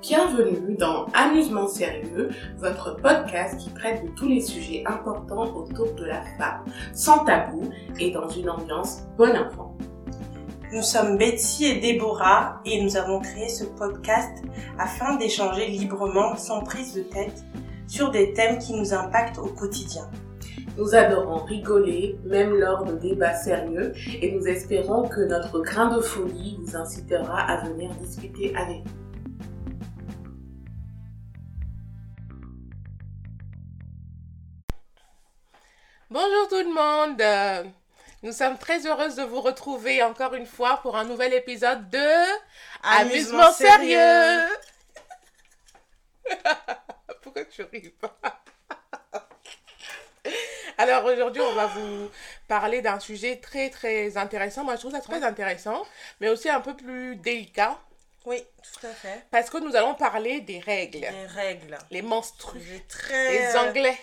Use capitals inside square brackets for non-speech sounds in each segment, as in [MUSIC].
Bienvenue dans Amusement sérieux, votre podcast qui traite de tous les sujets importants autour de la femme, sans tabou et dans une ambiance bon enfant. Nous sommes Betty et Déborah et nous avons créé ce podcast afin d'échanger librement, sans prise de tête, sur des thèmes qui nous impactent au quotidien. Nous adorons rigoler, même lors de débats sérieux, et nous espérons que notre grain de folie vous incitera à venir discuter avec nous. Bonjour tout le monde. Euh, Nous sommes très heureuses de vous retrouver encore une fois pour un nouvel épisode de Amusement sérieux. [LAUGHS] Pourquoi tu ris pas? [LAUGHS] Alors aujourd'hui, on va vous parler d'un sujet très très intéressant. Moi, je trouve ça très intéressant, mais aussi un peu plus délicat Oui, tout à fait. parce que nous allons parler des règles, Les règles. les menstrues, très, les anglais,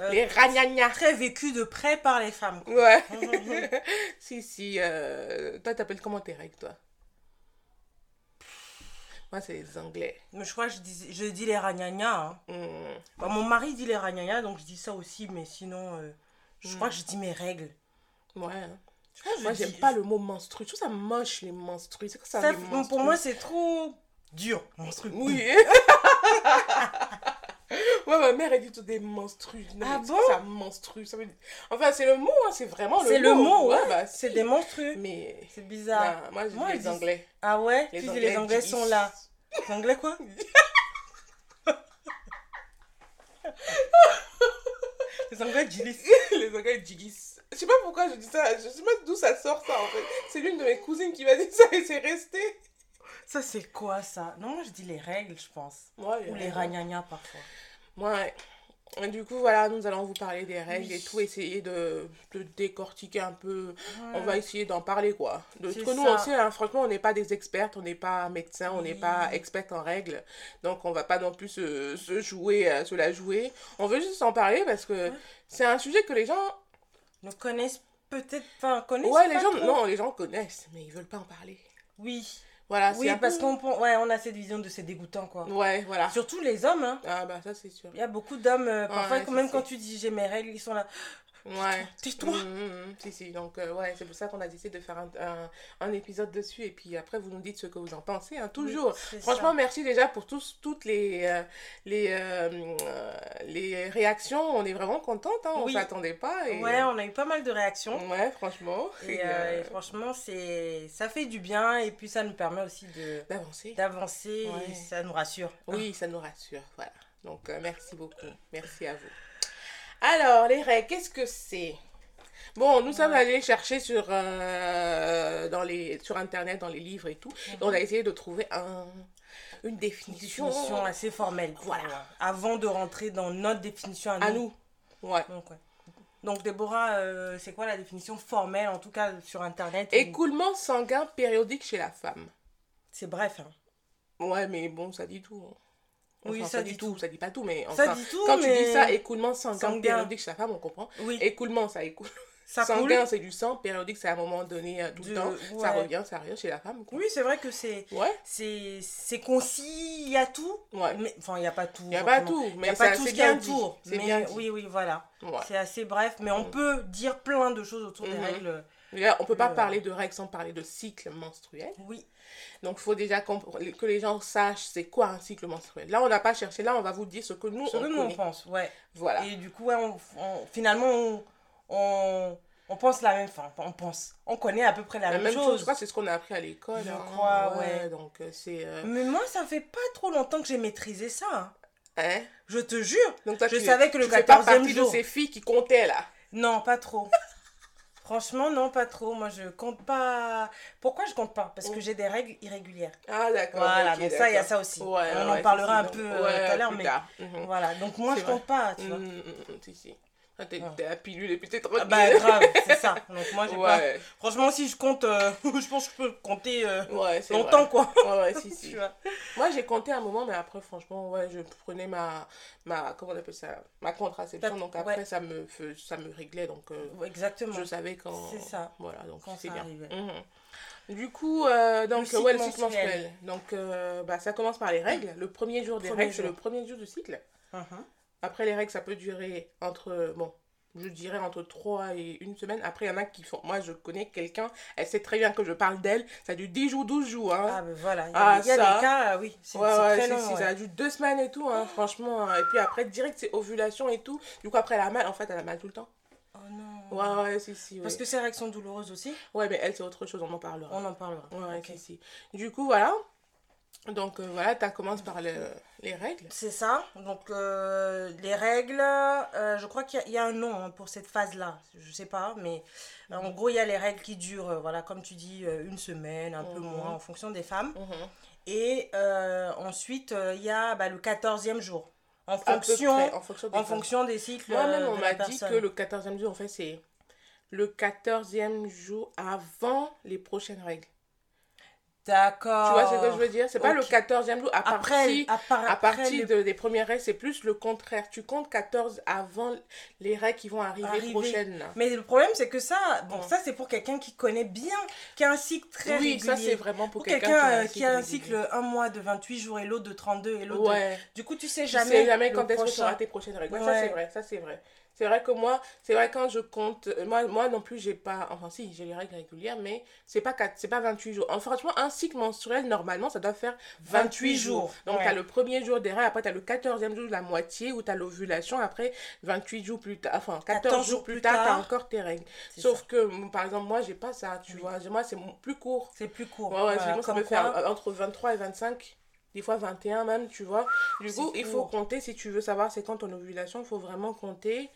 euh, les ragnagnas. très vécu de près par les femmes. quoi. Ouais. [LAUGHS] [LAUGHS] si, si. euh, Toi, t'appelles comment tes règles, toi? Moi, c'est les anglais. Mais je crois que je dis, je dis les ragnagnas. hein. Hmm. Bah, mon mari dit les ragnagnas, donc je dis ça aussi, mais sinon, euh, je crois que je dis mes règles. Ouais. hein. Je Moi, dis- j'aime pas le mot menstru. Je trouve ça moche, les menstrues. C'est quoi ça, Ça, les pour moi, c'est trop dur. Monstrueux. Oui. [LAUGHS] ouais, ma mère, elle dit tout des menstrues. Non, Ah bon? ça, menstrue ça veut Enfin, c'est le mot, hein, c'est vraiment le mot. C'est le mot, ouais. bah, C'est des monstrueux. Mais. C'est bizarre. non, moi, je dis les anglais. Ah ouais? Les Tu dis Anglais les Anglais sont là. Les Anglais quoi? [LAUGHS] Les Anglais disent. les Anglais jiggies. Je sais pas pourquoi je dis ça. Je sais pas d'où ça sort, ça, en fait. C'est l'une de mes cousines qui m'a dit ça et c'est resté. Ça c'est quoi ça? Non, moi je dis les règles, je pense. Ouais, Ou les ragnagnas parfois. Ouais. Et du coup, voilà, nous allons vous parler des règles Oui. et tout, essayer de, de décortiquer un peu. On va essayer d'en parler, quoi. De ce que nous, on sait, hein, franchement, on n'est pas des expertes, on n'est pas médecins, on n'est pas experts en règles. Donc, on va pas non plus se, se jouer, euh, se la jouer. On veut juste en parler parce que Ouais. c'est un sujet que les gens. Ne connaissent peut-être pas. Connaissent Ouais, les gens. trop. Non, les gens connaissent, mais ils veulent pas en parler. Oui. Voilà, c'est Oui, parce qu'on ouais, on a cette vision de ces dégoûtants quoi. Ouais, voilà. Surtout les hommes, hein. Ah, bah, ça, c'est sûr. Il y a beaucoup d'hommes, euh, parfois, Ouais, quand même c'est- quand tu dis j'ai mes règles, ils sont là. Ouais. Tais-toi. Mm, mm, mm. Si, si. Donc, euh, ouais, c'est pour ça qu'on a décidé de faire un, un, un épisode dessus. Et puis après, vous nous dites ce que vous en pensez, hein, toujours. Oui, Franchement, ça. merci déjà pour tous, toutes les, euh, les, euh, les réactions. On est vraiment contente. Hein, on Oui. s'attendait pas. Et... Ouais, on a eu pas mal de réactions. Ouais, franchement. Et, Et, et franchement, c'est ça fait du bien et puis ça nous permet aussi de D'avancer. d'avancer Ouais. ça nous rassure. Oui, ça nous rassure. Voilà. Donc, merci beaucoup. Merci à vous. Alors, les règles, qu'est-ce que c'est? Bon, nous sommes allés chercher sur, euh, dans les, sur Internet, dans les livres et tout. Et on a essayé de trouver un, une Une définition, assez formelle. Voilà. Ouais. Avant de rentrer dans notre définition à nous. à nous. Ouais. Donc, ouais. Donc, Déborah, euh, c'est quoi la définition formelle, en tout cas sur Internet ou- Écoulement sanguin périodique chez la femme. C'est bref. hein. Ouais, mais bon, ça dit tout. hein. Oui, ça dit tout. Ça dit pas tout, mais Ça enfin, dit tout, quand mais- tu dis ça, écoulement sanguin, périodique chez la femme, on comprend. Oui, Écoulement, ça écoule. [LAUGHS] ça sanguin, c'est du sang. Périodique, c'est à un moment donné, euh, tout le temps. Ça revient, ça revient chez la femme. quoi. Oui, c'est vrai que c'est Ouais, c'est c'est concis, il y a tout. ouais. Mais enfin, il n'y a pas tout. Il n'y a pas tout, Il mais n'y a pas ça- tout ce qui. C'est mais bien oui, oui, voilà. Ouais. C'est assez bref, mais on Mm. peut dire plein de choses autour des Mhm. règles. Là, on peut pas Le- parler de règles sans parler de cycle menstruel. Oui, Donc, il faut déjà que les gens sachent c'est quoi un cycle menstruel. Là, on n'a pas cherché. Là, on va vous dire ce que nous, ce on que nous on pense, ouais. Voilà. Et du coup, ouais, on, on- finalement, on, on, on pense la même, enfin, on pense, on connaît à peu près la, La même, chose. je crois c'est ce qu'on a appris à l'école. Je hein. crois, ouais. Donc, euh, c'est... euh, Mais moi, ça fait pas trop longtemps que j'ai maîtrisé ça. hein. hein? Je te jure. Donc, toi, Je tu, savais que le tu fais pas 14e partie jour. de ces filles qui comptaient, là. Non, pas trop. Franchement, non, pas trop. Moi, je compte pas. Pourquoi je compte pas? Parce que j'ai des règles irrégulières. Ah, d'accord. Voilà, donc ça, il y a ça aussi. Ouais, On ouais, en parlera un peu euh, tout à l'heure, mais tard. Mhm. voilà. Donc moi, je compte pas, tu vois. Mm, mm, mm, si, si. Ah, t'es Ah. t'es à pilule et puis t'es Ah tranquille. bah grave, c'est ça. Donc moi j'ai pas. ouais. Franchement, si je compte, euh, [LAUGHS] je pense que je peux compter euh, Ouais, longtemps vrai. quoi. Ouais, ouais, si, [LAUGHS] si. Moi, j'ai compté un moment, mais après, franchement, ouais, je prenais ma, ma comment on appelle ça, ma contraception, donc après, ouais. ça me, ça me réglait, donc euh, Ouais, Exactement. je savais quand... C'est ça. Voilà, donc c'est bien. Mhm. Du coup, euh, donc, cycle ouais, le cycle menstruel. menstruel. Donc, euh, bah, ça commence par les règles. Le premier jour des Premier règles, c'est le premier jour du cycle. Mhm. Après, les règles, ça peut durer entre, bon, je dirais entre 3 et une semaine. Après, il y en a qui font, moi, je connais quelqu'un, elle sait très bien que je parle d'elle, ça dure 10 jours, 12 jours, hein. Ah ben voilà, il y a, Ah, des- y a des cas, euh, oui, c'est Ouais, ouais, très long. ouais. ça a dû deux semaines et tout, hein, franchement. hein. Et puis après, direct, c'est ovulation et tout. Du coup, après, elle a mal. En fait, elle a mal tout le temps. Oh non. Ouais, ouais, si, si. Parce que ces règles sont douloureuses aussi Ouais, mais elle, c'est autre chose, on en parlera. On en parlera. Ouais, Ok. si, si. Du coup, voilà. Donc, euh, voilà, tu commences par le- les règles. C'est ça. Donc, euh, les règles, euh, je crois qu'il y, a- il y a un nom hein, pour cette phase-là. Je sais pas, mais en gros, il y a les règles qui durent, voilà, comme tu dis, une semaine, un peu Mhm. moins, en fonction des femmes. Mhm. Et ensuite, il y a bah, le 14e jour. En fonction, près, en fonction des en fonction des cycles. Moi-même, on m'a dit que le 14e jour, en fait, c'est le 14e jour avant les prochaines règles. D'accord. Tu vois ce que je veux dire? C'est pas le Ok. 14e jour à Après, partir, à, par- à après partir de- des premières règles, c'est plus le contraire. Tu comptes 14 avant les règles qui vont arriver, Arriver. prochaines. là. Mais le problème, c'est que ça, bon, ça, c'est pour quelqu'un qui connaît bien, qui a un cycle très Oui, régulier. ça c'est vraiment pour, Pour quelqu'un euh, qui a un régulier. cycle un mois de 28 jours et l'autre de 32 et l'autre de- Ouais. Du coup, tu sais Tu jamais, sais jamais quand est-ce que tu auras tes prochaines règles. Ouais, Ça c'est vrai, ça c'est vrai. C'est vrai que moi, c'est vrai quand je compte, euh, moi, moi non plus j'ai pas, enfin si j'ai les règles régulières, mais c'est pas quatre- c'est pas 28 jours. Enfin, franchement, un cycle menstruel normalement ça doit faire 28 jours. Donc ouais. tu as le premier jour des règles, après tu as le 14e jour de la moitié où tu as l'ovulation, après 28 jours plus tard, enfin 14, jours plus tard, tu as encore tes règles. Sauf ça. que par exemple moi j'ai pas ça, tu Oui. vois, moi c'est plus court. C'est plus court. Ouais, ouais, Voilà, sinon ça peut faire quoi- euh, entre 23 et 25, des fois 21 même, tu vois. Du coup, il faut compter, si tu veux savoir c'est quand ton ovulation, il faut vraiment compter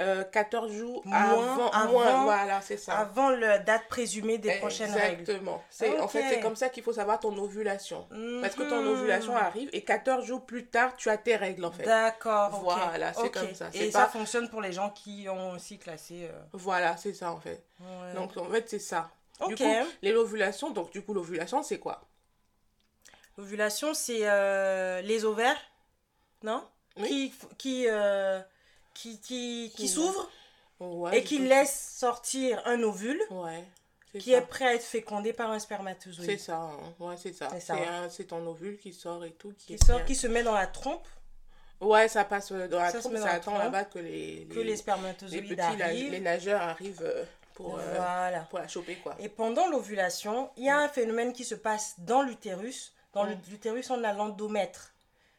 euh, 14 jours Moins avant, avant- moins, voilà, c'est ça. Avant la date présumée des prochaines règles. Exactement. En fait, c'est comme ça qu'il faut savoir ton ovulation. Parce que ton Mhm. ovulation arrive et 14 jours plus tard, tu as tes règles en fait. D'accord. Voilà, c'est comme ça, Et pas- ça fonctionne pour les gens qui ont cycle assez... euh, Voilà, c'est ça en fait. ouais. Donc en fait, c'est ça. Du coup, les ovulations, donc du coup, l'ovulation, c'est quoi? L'ovulation, c'est euh, les ovaires, non? Oui. Qui, qui, euh, qui, qui, qui Ouais, et qui coup, laissent sortir un ovule Ouais. qui ça. est prêt à être fécondé par un spermatozoïde. C'est ça, hein. ouais, c'est ça. C'est C'est ton ovule qui sort et tout. Qui, sort, qui se met dans la trompe, Ouais, ça passe euh, dans la Ça trompe, ça attend là-bas que les, que les les, les spermatozoïdes petits, arrivent. les nageurs arrivent euh, pour, euh, Voilà. pour la choper, quoi. Et pendant l'ovulation, il y a un phénomène qui se passe dans l'utérus. Dans Mm. l'utérus, on a l'endomètre.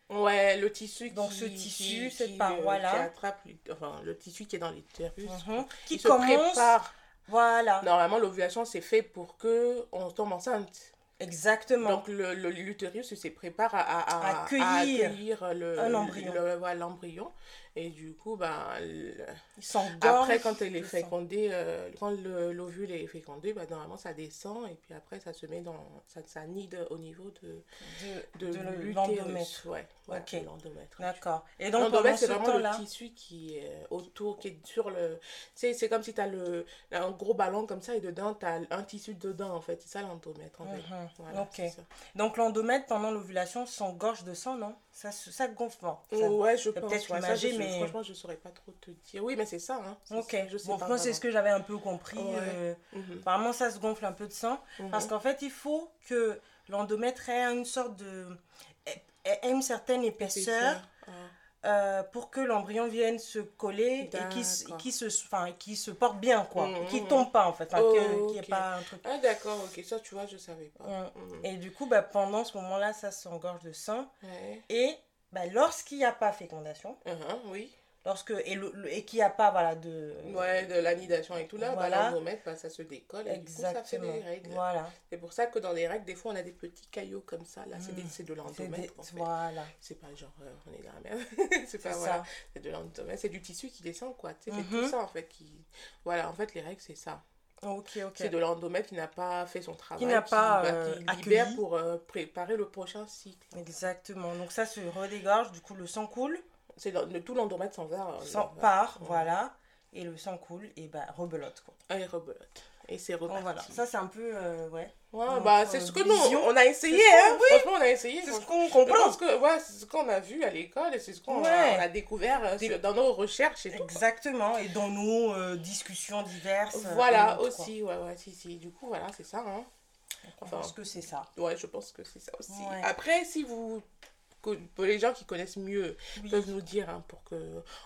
Ouais, le tissu Donc, qui, ce tissu, qui- cette qui, paroi-là. qui attrape, enfin, le tissu qui est dans l'utérus. Mhm. Qui Il se commence. prépare. Voilà. Normalement, l'ovulation, c'est fait pour que on tombe enceinte. Exactement. Donc, le, le- l'utérus se prépare à, à, à- Accueillir à accueillir le, un embryon. le- ouais, l'embryon. Et du coup, ben, après, quand elle est fécondée, euh, quand le- l'ovule est fécondé, ben, normalement, ça descend. Et puis après, ça se met dans. Ça, ça nide au niveau de, de, de, de l'endomètre. Ouais, l'endomètre. D'accord. Et donc, L'endomètre, ce c'est vraiment le tissu qui est autour, qui est sur le. Tu sais, c'est comme si tu as le, un gros ballon comme ça et dedans, tu as un tissu dedans, en fait. C'est ça l'endomètre, en fait. Voilà, Ok. donc l'endomètre pendant l'ovulation s'engorge de sang, non? Ça, ça gonfle. bon, ça- ouais, je pense. peut-être ouais, ça, je- imagé, mais- Franchement, je saurais pas trop te dire. Oui, mais c'est ça. Hein. Ok. je sais bon, pas moi, c'est ce que j'avais un peu compris. Ouais. euh, vraiment. Mhm. apparemment, ça se gonfle un peu de sang. Mhm. Parce qu'en fait, il faut que l'endomètre ait une sorte de. ait- ait une certaine épaisseur Ah. Euh, pour que l'embryon vienne se coller et qui, qui, se, enfin, qui se porte bien, quoi. Mhm. Qui tombe pas, en fait. Que- qu'il n'y ait pas un truc. Ah, d'accord, ok. Ça, tu vois, je savais pas. Ouais. Mhm. Et du coup, bah, pendant ce moment-là, ça s'engorge de sang. Ouais. Et bah, lorsqu'il n'y a pas fécondation, Mhm, oui. Lorsque, et, le- et qu'il n'y a pas voilà, de. Ouais, de l'anidation et tout là, Voilà. bah, l'endomètre, bah, ça se décolle et du coup, ça fait Exactement. des règles. Voilà. C'est pour ça que dans les règles, des fois, on a des petits caillots comme ça. Là, c'est Mm. c'est de l'endomètre. des- en fait. Voilà. C'est pas genre, euh, on est dans la merde. [LAUGHS] c'est pas, voilà. ça. C'est de l'endomètre. C'est du tissu qui descend, quoi. Tu sais, C'est Mhm. tout ça, en fait. Qui... Voilà, en fait, les règles, c'est ça. Ok, ok. C'est de l'endomètre qui n'a pas fait son travail. n'a pas, bah, euh, qui libère pour euh, préparer le prochain cycle. Exactement. Donc ça se redégorge, du coup le sang coule, C'est tout l'endomètre s'en va. euh, va- part, ouais. voilà. et le sang coule, et bah rebelote quoi. Ah, et rebelote. Et c'est Donc reparti. voilà, ça c'est un peu, euh, ouais. Ouais, notre, bah, c'est ce que nous, on a essayé, hein. oui. Franchement, on a essayé. C'est ce qu'on Je comprend. que ouais, c'est ce qu'on a vu à l'école et c'est ce qu'on a- Ouais. on a, découvert euh, Des- dans nos recherches et tout. Exactement, et dans nos euh, discussions diverses. Voilà, quoi. aussi, ouais, ouais, si, si. Du coup, voilà, c'est ça, hein. Je Enfin, pense que c'est ça. ouais, je pense que c'est ça aussi. Ouais. Après, si vous, les gens qui connaissent mieux, Oui. peuvent nous dire hein, pour que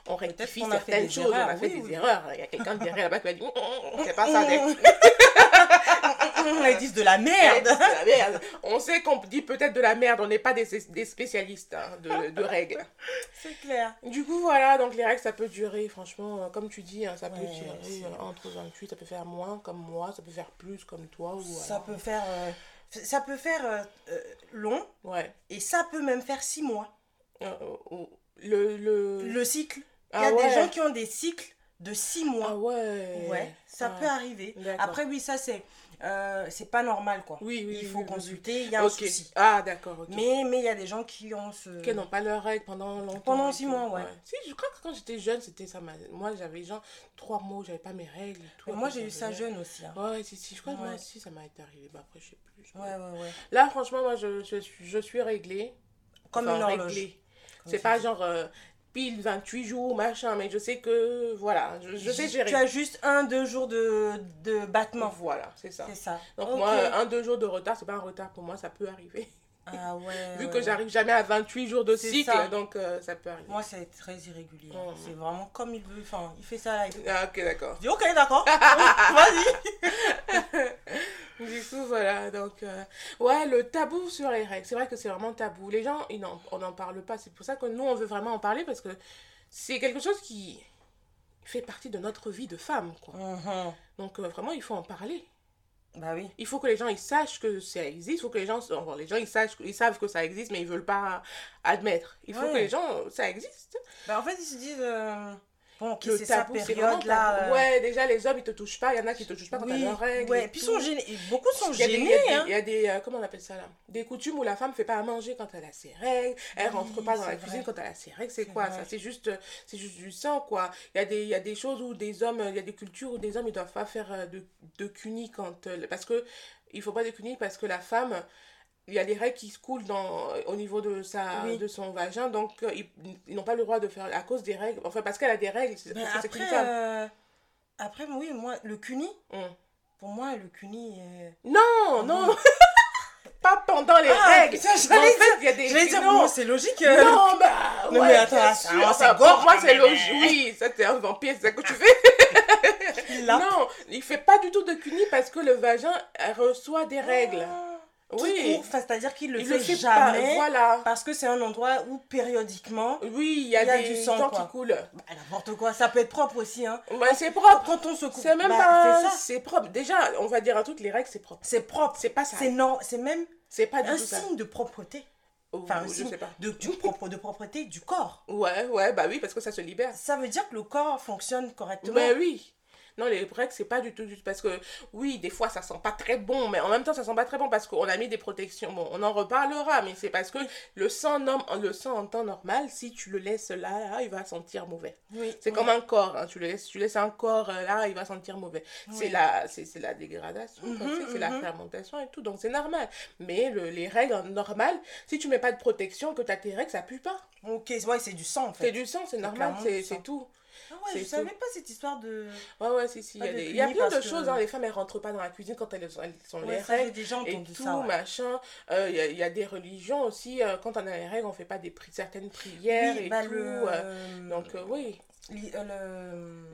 on rectifie certaines choses, erreurs, on a fait oui, des oui. erreurs. Il y a quelqu'un derrière là-bas qui va dire, Hum, hum, hum, c'est pas ça. [LAUGHS] Ils disent de la merde. c'est de la merde. On sait qu'on dit peut-être de la merde, on n'est pas des, des spécialistes hein, de, de règles. [LAUGHS] C'est clair. Du coup, voilà, donc les règles, ça peut durer, franchement, euh, comme tu dis, hein, ça peut Ouais, durer c'est- euh, entre 28, ça peut faire moins comme moi, ça peut faire plus comme toi. Ou Ça alors- peut faire, euh, ça peut faire euh, euh, long, Ouais. et ça peut même faire six mois. Euh, euh, le, le... Le cycle. Il y Ah a ouais. des gens qui ont des cycles de six mois. Ah ouais. Ouais, ça Ah. peut arriver. Après, oui, ça, c'est euh, c'est pas normal, quoi. Oui, oui, Il faut oui, consulter, il y a un Ok. souci. Ah, d'accord, ok. Mais mais il y a des gens qui ont ce... Qui n'ont pas leurs règles pendant longtemps. Pendant six mois, ouais. Si, je crois que quand j'étais jeune, c'était ça. ma- Moi, j'avais genre trois mois où j'avais pas mes règles tout. Moi, j'ai eu ça jeune aussi. hein. Ouais, si, si, je crois que moi aussi, ça m'a été arrivé. Bah, après, je sais plus. je- Ouais, ouais, ouais. Là, franchement, moi, je, je, suis- je suis réglée. Comme Enfin, une horloge. C'est pas genre euh, pile 28 jours, machin, mais je sais que, voilà, je, je sais Tu gérer. as juste un, deux jours de, de battement. Voilà, c'est ça. C'est ça. Donc moi, un, deux jours de retard, c'est pas un retard pour moi, ça peut arriver. Ah ouais. [LAUGHS] Vu ouais, que j'arrive jamais à 28 jours de cycle, ça. donc euh, ça peut arriver. Moi, c'est très irrégulier. Mhm. C'est vraiment comme il veut. Enfin, il fait ça. Ah, ok, d'accord. Je dis, ok, d'accord. [LAUGHS] Vas-y. [LAUGHS] Du coup, voilà, donc... euh, Ouais, le tabou sur les règles, c'est vrai que c'est vraiment tabou. Les gens, ils on n'en parle pas. C'est pour ça que nous, on veut vraiment en parler, parce que c'est quelque chose qui fait partie de notre vie de femme, quoi. Mhm. Donc, euh, vraiment, il faut en parler. Bah oui. Il faut que les gens ils sachent que ça existe, il faut que les gens, enfin, les gens ils, sachent, ils savent que ça existe, mais ils veulent pas admettre. Il faut Ouais. que les gens, ça existe. Bah en fait, ils se disent. euh, Bon, ok, c'est sa tabou, c'est vraiment période là. tabou. euh, Ouais, déjà les hommes ils te touchent pas, il y en a qui te touchent pas quand oui, t'as leurs règles. ouais. Puis sont gênés. Beaucoup sont des, il y gênés. a des- hein. il y a des, euh, comment on appelle ça là? Des coutumes où la femme fait pas à manger quand elle a ses règles, elle rentre pas dans la cuisine quand elle a ses règles, c'est quoi ça? C'est juste, euh, c'est juste du sang quoi. Il y, a des, il y a des choses où des hommes, il y a des cultures où des hommes ils doivent pas faire de, de cuni quand. parce que, il faut pas de cuni parce que la femme. Il y a des règles qui se coulent dans, au niveau de, sa, Oui. de son vagin, donc euh, ils, ils n'ont pas le droit de faire à cause des règles. Enfin, parce qu'elle a des règles, c'est après, euh, après, oui, moi, le cuni, Hum. pour moi, le cuni. euh, Non, non, [LAUGHS] pas pendant les Ah, règles. putain, en fait, il y a des. J'allais non, c'est logique. euh, non, bah. Non, ouais, mais attends, c'est Enfin, pour gore, moi, c'est logique. Oui, ça, t'es un vampire, c'est ça que tu fais. [LAUGHS] Non, il fait pas du tout de cuni parce que le vagin reçoit des règles. Ah, oui. Court, c'est-à-dire qu'il le il fait, le fait pas. jamais. Voilà. Parce que c'est un endroit où périodiquement. Oui, il y a, Il y a des du sang, quoi. qui coulent. bah, N'importe quoi, ça peut être propre aussi. Hein. Bah, c'est propre. Quand on se coupe. C'est même bah, pas. C'est ça. C'est propre. Déjà, on va dire un truc, les règles, c'est propre. C'est propre. C'est pas ça. C'est non, c'est même C'est pas du un tout ça. signe de propreté. Ou- Enfin, je signe sais pas. de, du propre, de propreté du corps. Ouais, ouais, bah oui, parce que ça se libère. Ça veut dire que le corps fonctionne correctement. Mais oui. Non, les règles, c'est pas du tout, Parce que, oui, des fois, ça sent pas très bon, mais en même temps, ça sent pas très bon parce qu'on a mis des protections. Bon, on en reparlera, mais c'est parce que le sang, le sang en temps normal, si tu le laisses là, là, il va sentir mauvais. Oui, C'est oui. comme un corps, hein, tu, le laisses, tu laisses un corps euh, là, il va sentir mauvais. C'est la, c'est, c'est la dégradation, Mhm, sais, c'est la mhm. fermentation et tout, donc c'est normal. Mais le- les règles normales, si tu mets pas de protection, que tu as tes règles, ça pue pas. Ok, ouais, c'est du sang en C'est fait. du sang, c'est normal, c'est, c'est tout. Ah ouais, je savais pas cette histoire de. Ouais, ouais, si, si. Il y, a de des- il y a cuni plein de que- choses, hein. Les femmes, elles rentrent pas dans la cuisine quand elles, elles sont Ouais, les ça, règles. déjà Et entendu tout, ça. ouais. machin. Euh, Il y, a, y a des religions aussi. euh, quand on a les règles, on fait pas des pri- certaines prières Oui, et bah, tout. le. euh, donc, oui.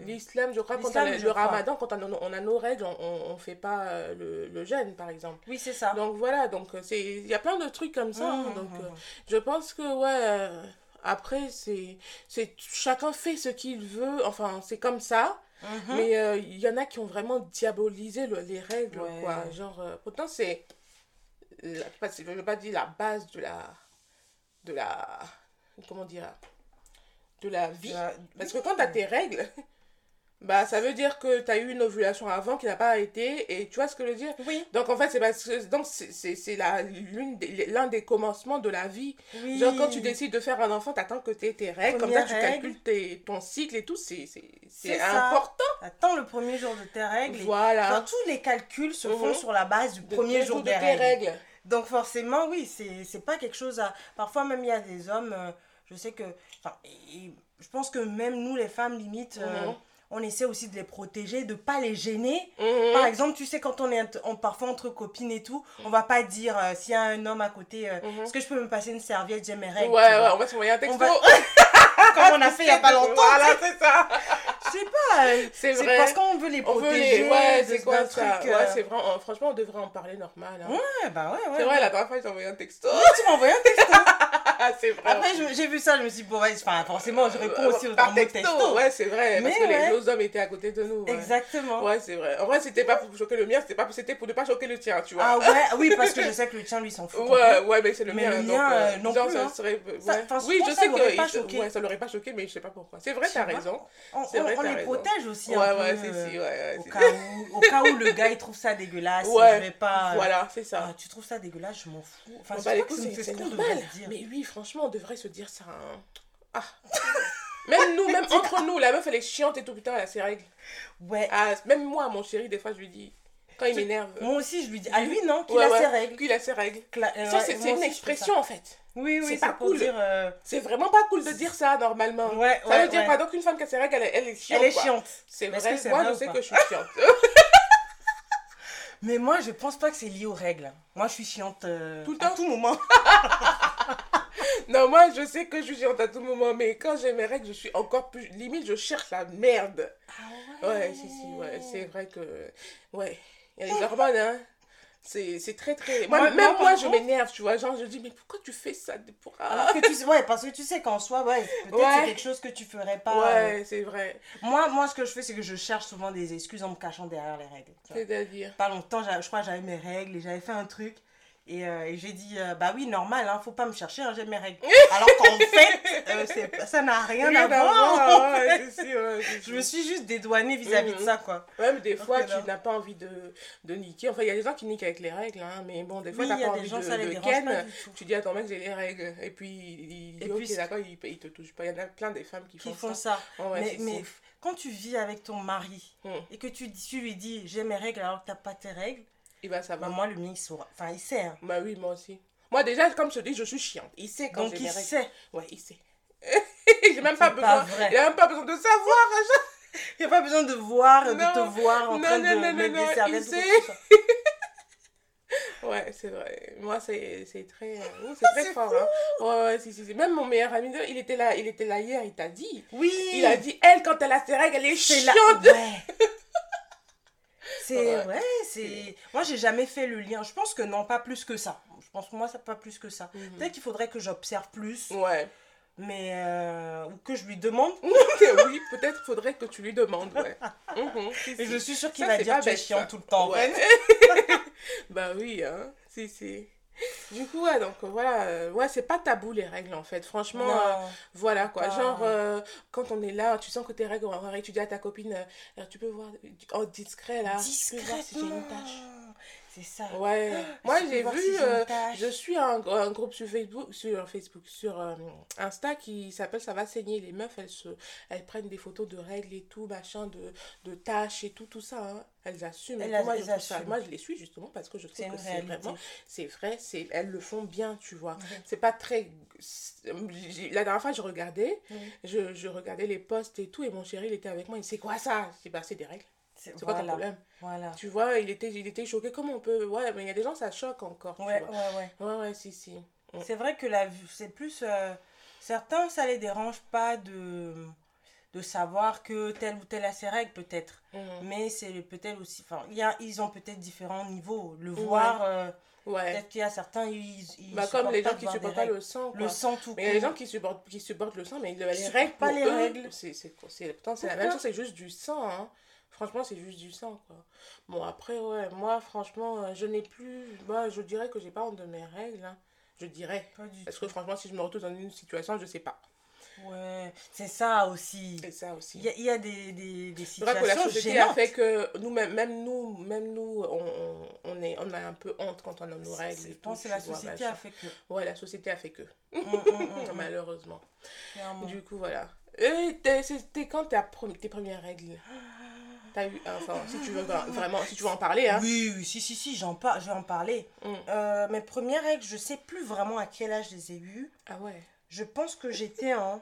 L'islam, je crois, quand on L'islam, a le ramadan, quand on a, on a nos règles, on, on fait pas le, le jeûne, par exemple. Oui, c'est ça. Donc voilà, donc il y a plein de trucs comme ça. hein, Mhm, donc mhm. euh, je pense que ouais après c'est c'est chacun fait ce qu'il veut, enfin c'est comme ça. Mhm. Mais euh, il y en a qui ont vraiment diabolisé le- les règles Ouais. quoi, genre euh, pourtant c'est la- je veux pas dire la base de la de la comment dire de la vie parce que quand tu as tes règles Bah, ça veut dire que tu as eu une ovulation avant qui n'a pas été, et tu vois ce que je veux dire? Oui. Donc, en fait, c'est parce que donc c'est- c'est la- l'une l'un des commencements de la vie. Oui. Genre, quand tu décides de faire un enfant, t'attends que tu tes règles, comme ça, tu calcules tes- ton cycle et tout, c'est c'est- important. Attends le premier jour de tes règles. Voilà. Enfin, tous les calculs se font Mhm. sur la base du De- premier jour de des tes règles. règles. Donc forcément, oui, c'est c'est pas quelque chose à... Parfois même, il y a des hommes, euh, je sais que... Enfin, je pense que même nous, les femmes, limite, euh, Mhm. On essaie aussi de les protéger, de pas les gêner. Mhm. Par exemple, tu sais, quand on est on- parfois entre copines et tout, on va pas dire euh, s'il y a un homme à côté, euh, Mhm. est-ce que je peux me passer une serviette, j'ai mes règles. Ouais, ouais, on va s'envoyer un texto. va- [LAUGHS] Comme on a fait il y a pas longtemps. Voilà, c'est ça. Je sais pas. euh, C'est C'est vrai. parce qu'on veut les On veut protéger. les... Ouais, c'est quoi ça? truc, Ouais, c'est vrai. Franchement, on devrait en parler normal. hein. Ouais, bah ouais, ouais. C'est vrai, la dernière fois, j'ai envoyé un texto. Tu m'as envoyé un texto. [LAUGHS] [LAUGHS] c'est vrai. Après, je- j'ai vu ça, je me suis dit, bon, ouais, enfin, forcément, je réponds aussi mode texto. texto. Ouais, c'est vrai. Mais parce que ouais. les autres hommes étaient à côté de nous. ouais. Exactement. Ouais, c'est vrai. En vrai, c'était pas pour choquer le mien, c'était pas c'était pour ne pas choquer le tien, tu vois. Ah ouais, [LAUGHS] oui, parce que je sais que le tien, lui, s'en fout. Ouais, ouais, mais c'est le Mais mien. le donc, mien, euh, non genre, plus, ça hein. serait. Ça- oui, je ça sais l'aurait que. pas il- choqué. Ouais, ça l'aurait pas choqué, mais je sais pas pourquoi. C'est vrai, Je t'as raison. On, vrai, on les raison. protège aussi Ouais, un ouais, peu. si, euh, si, ouais, au, cas où, au cas où le gars, il trouve ça dégueulasse. Ouais. Je vais pas... euh, Voilà, c'est ça. ah, tu trouves ça dégueulasse, je m'en fous. Enfin, je bah, que c'est c'est c'est c'est ce qu'on normal. dire. Mais oui, franchement, on devrait se dire ça. hein. Ah. même nous, [LAUGHS] même entre nous, la meuf, elle est chiante et tout, putain, elle a ses règles. Ouais. Ah, même moi, mon chéri, des fois, je lui dis. Quand il m'énerve. Moi aussi, je lui dis, à lui, non, qu'il Ouais, a ouais. ses règles. Qu'il a ses règles. Cla- euh, Ça, c'est une aussi, expression, en fait. Oui, oui, C'est pas cool. euh, C'est vraiment pas cool de dire ça, normalement. Ouais, Ça veut dire quoi? Donc, une femme qui a ses règles, elle, est- elle est chiante. Elle est chiante. C'est vrai. que Moi, vrai je sais que je suis chiante. [LAUGHS] [LAUGHS] Mais moi, je pense pas que c'est lié aux règles. Moi, je suis chiante euh, Tout le à temps tout moment. Non, moi, je sais que je suis chiante à tout moment, mais quand j'ai mes règles, je suis encore plus. Limite, je cherche la merde. Ouais, si, si, ouais. C'est vrai que. Ouais. Il y a les hormones, hein. C'est très, très. Moi, Moi- même moi, je m'énerve, tu vois. Genre, je dis, mais pourquoi tu fais ça pour... Ah. Alors que tu sais, ouais, parce que tu sais qu'en soi, ouais, peut-être Ouais. c'est quelque chose que tu ferais pas. euh. Ouais, c'est vrai. Moi, moi, ce que je fais, c'est que je cherche souvent des excuses en me cachant derrière les règles. C'est-à-dire? Pas longtemps, je crois que j'avais mes règles et j'avais fait un truc. Et, euh, et j'ai dit, euh, bah oui, normal, hein, faut pas me chercher, hein, j'ai mes règles. [LAUGHS] Alors qu'en fait, euh, ça n'a rien, Rien à voir. en fait. ouais, Je me suis juste dédouanée vis-à-vis de ça, quoi. Ouais, mais des fois, tu n'as pas envie de, de niquer. Enfin, il y a des gens qui niquent avec les règles, hein, mais bon, des fois, Oui, t'as pas envie gens, de, ça les de ken. pas. Tu dis à ton mec, j'ai les règles. Et puis, il dit, ok, d'accord, il, il te touche pas. Il y en a plein des femmes qui font, Qui font ça. ça. Ouais, ouais, mais quand tu vis avec ton mari Hmm. et que tu, tu lui dis, j'ai mes règles alors que t'as pas tes règles, Et bah, ça va. bah, moi, le mien, il saura. Enfin, il sait. hein. Bah oui, moi aussi. Moi, déjà, comme je te dis, je suis chiante. Il sait quand Donc, il sait. Ouais, il sait. [LAUGHS] j'ai même pas besoin. Il a même pas besoin de savoir. Il n'y a pas besoin de voir, de Non, te voir en non, train non, de non, mettre non, non, des serviettes. il. [LAUGHS] Ouais, c'est vrai. Moi, c'est très, euh, c'est très [LAUGHS] fort. Hein. Ouais, ouais, si, si, si. Même mon meilleur ami, il était là, il était là hier, il t'a dit. Oui. Il a dit, elle, quand elle a ses règles, elle est C'est chiante. la... Ouais. C'est Ouais. c'est moi j'ai jamais fait le lien. Je pense que non, pas plus que ça. Je pense que moi ça pas plus que ça. Mhm. Peut-être qu'il faudrait que j'observe plus, Ouais. mais euh, ou que je lui demande. [LAUGHS] oui, peut-être faudrait que tu lui demandes, ouais. [LAUGHS] Mhm, si, Et si. je suis sûre qu'il va dire pas tu es chiant ça. tout le temps. Ouais. [LAUGHS] bah oui, hein. Si, si. Du coup, ouais, donc voilà, euh, ouais, c'est pas tabou les règles en fait. Franchement, euh, voilà quoi. Genre, euh, quand on est là, tu sens que tes règles, on va tu dis à ta copine, euh, tu peux voir, en discret là, tu peux voir si j'ai une Discrètement. C'est ça. Ouais. [GASPS] Moi, j'ai vu, euh, je suis un, un groupe sur Facebook, sur Facebook, sur euh, Insta qui s'appelle Ça va saigner. Les meufs, elles se, elles prennent des photos de règles et tout, machin, de, de tâches et tout, tout ça. hein. Elles assument. Elles moi, je ça- moi, les suis justement parce que je C'est trouve que c'est vraiment, c'est vrai, c'est, elles le font bien, tu vois. C'est pas très. La dernière fois, je regardais, je, je regardais les posts et tout, et mon chéri, il était avec moi. Il dit, c'est quoi ça? Dis, bah, c'est des règles. C'est C'est quoi ton voilà. problème Voilà. Tu vois, il était, il était choqué. Comment on peut. Ouais, mais il y a des gens, ça choque encore. Ouais, ouais, ouais. Ouais, ouais, si, si. Mm. C'est vrai que la c'est plus. euh, certains, ça les dérange pas de, de savoir que tel ou tel a ses règles, peut-être. Mhm. Mais c'est peut-être aussi. Enfin, il y a, ils ont peut-être différents niveaux. Le Ouais. voir, euh, Ouais. peut-être qu'il y a certains, ils. ils Bah, comme les gens qui supportent pas le sang. Quoi. Le sang tout mais il y a des gens qui supportent, qui supportent le sang, mais les supportent règles, pas les eux, règles. C'est, c'est, la même chose, c'est juste du sang. Hein. Franchement, c'est juste du sang, quoi. Bon, après, ouais, moi, franchement, euh, je n'ai plus. Moi, je dirais que j'ai pas honte de mes règles. hein. Je dirais. Pas du Parce tout. que franchement, si je me retrouve dans une situation, je sais pas. Ouais, c'est ça aussi. C'est ça aussi. Il y a, y a des, des, des C'est vrai que la situations société a fait que nous, même, même nous, même nous on, on, est, on a un peu honte quand on a nos règles. Je pense que la tu vois, société a fait que. Ouais, la société a fait que, Mm, mm, [LAUGHS] mm, malheureusement. clairement. Du coup, voilà. C'était quand ta tes premières règles? [GASPS] T'as eu, enfin, si tu veux vra- vraiment, si tu veux en parler, hein. Oui, oui, si, si, si, j'en parle, je vais en parler. Mm. Euh, mes premières règles, je sais plus vraiment à quel âge je les ai eues. Ah ouais. Je pense que j'étais en.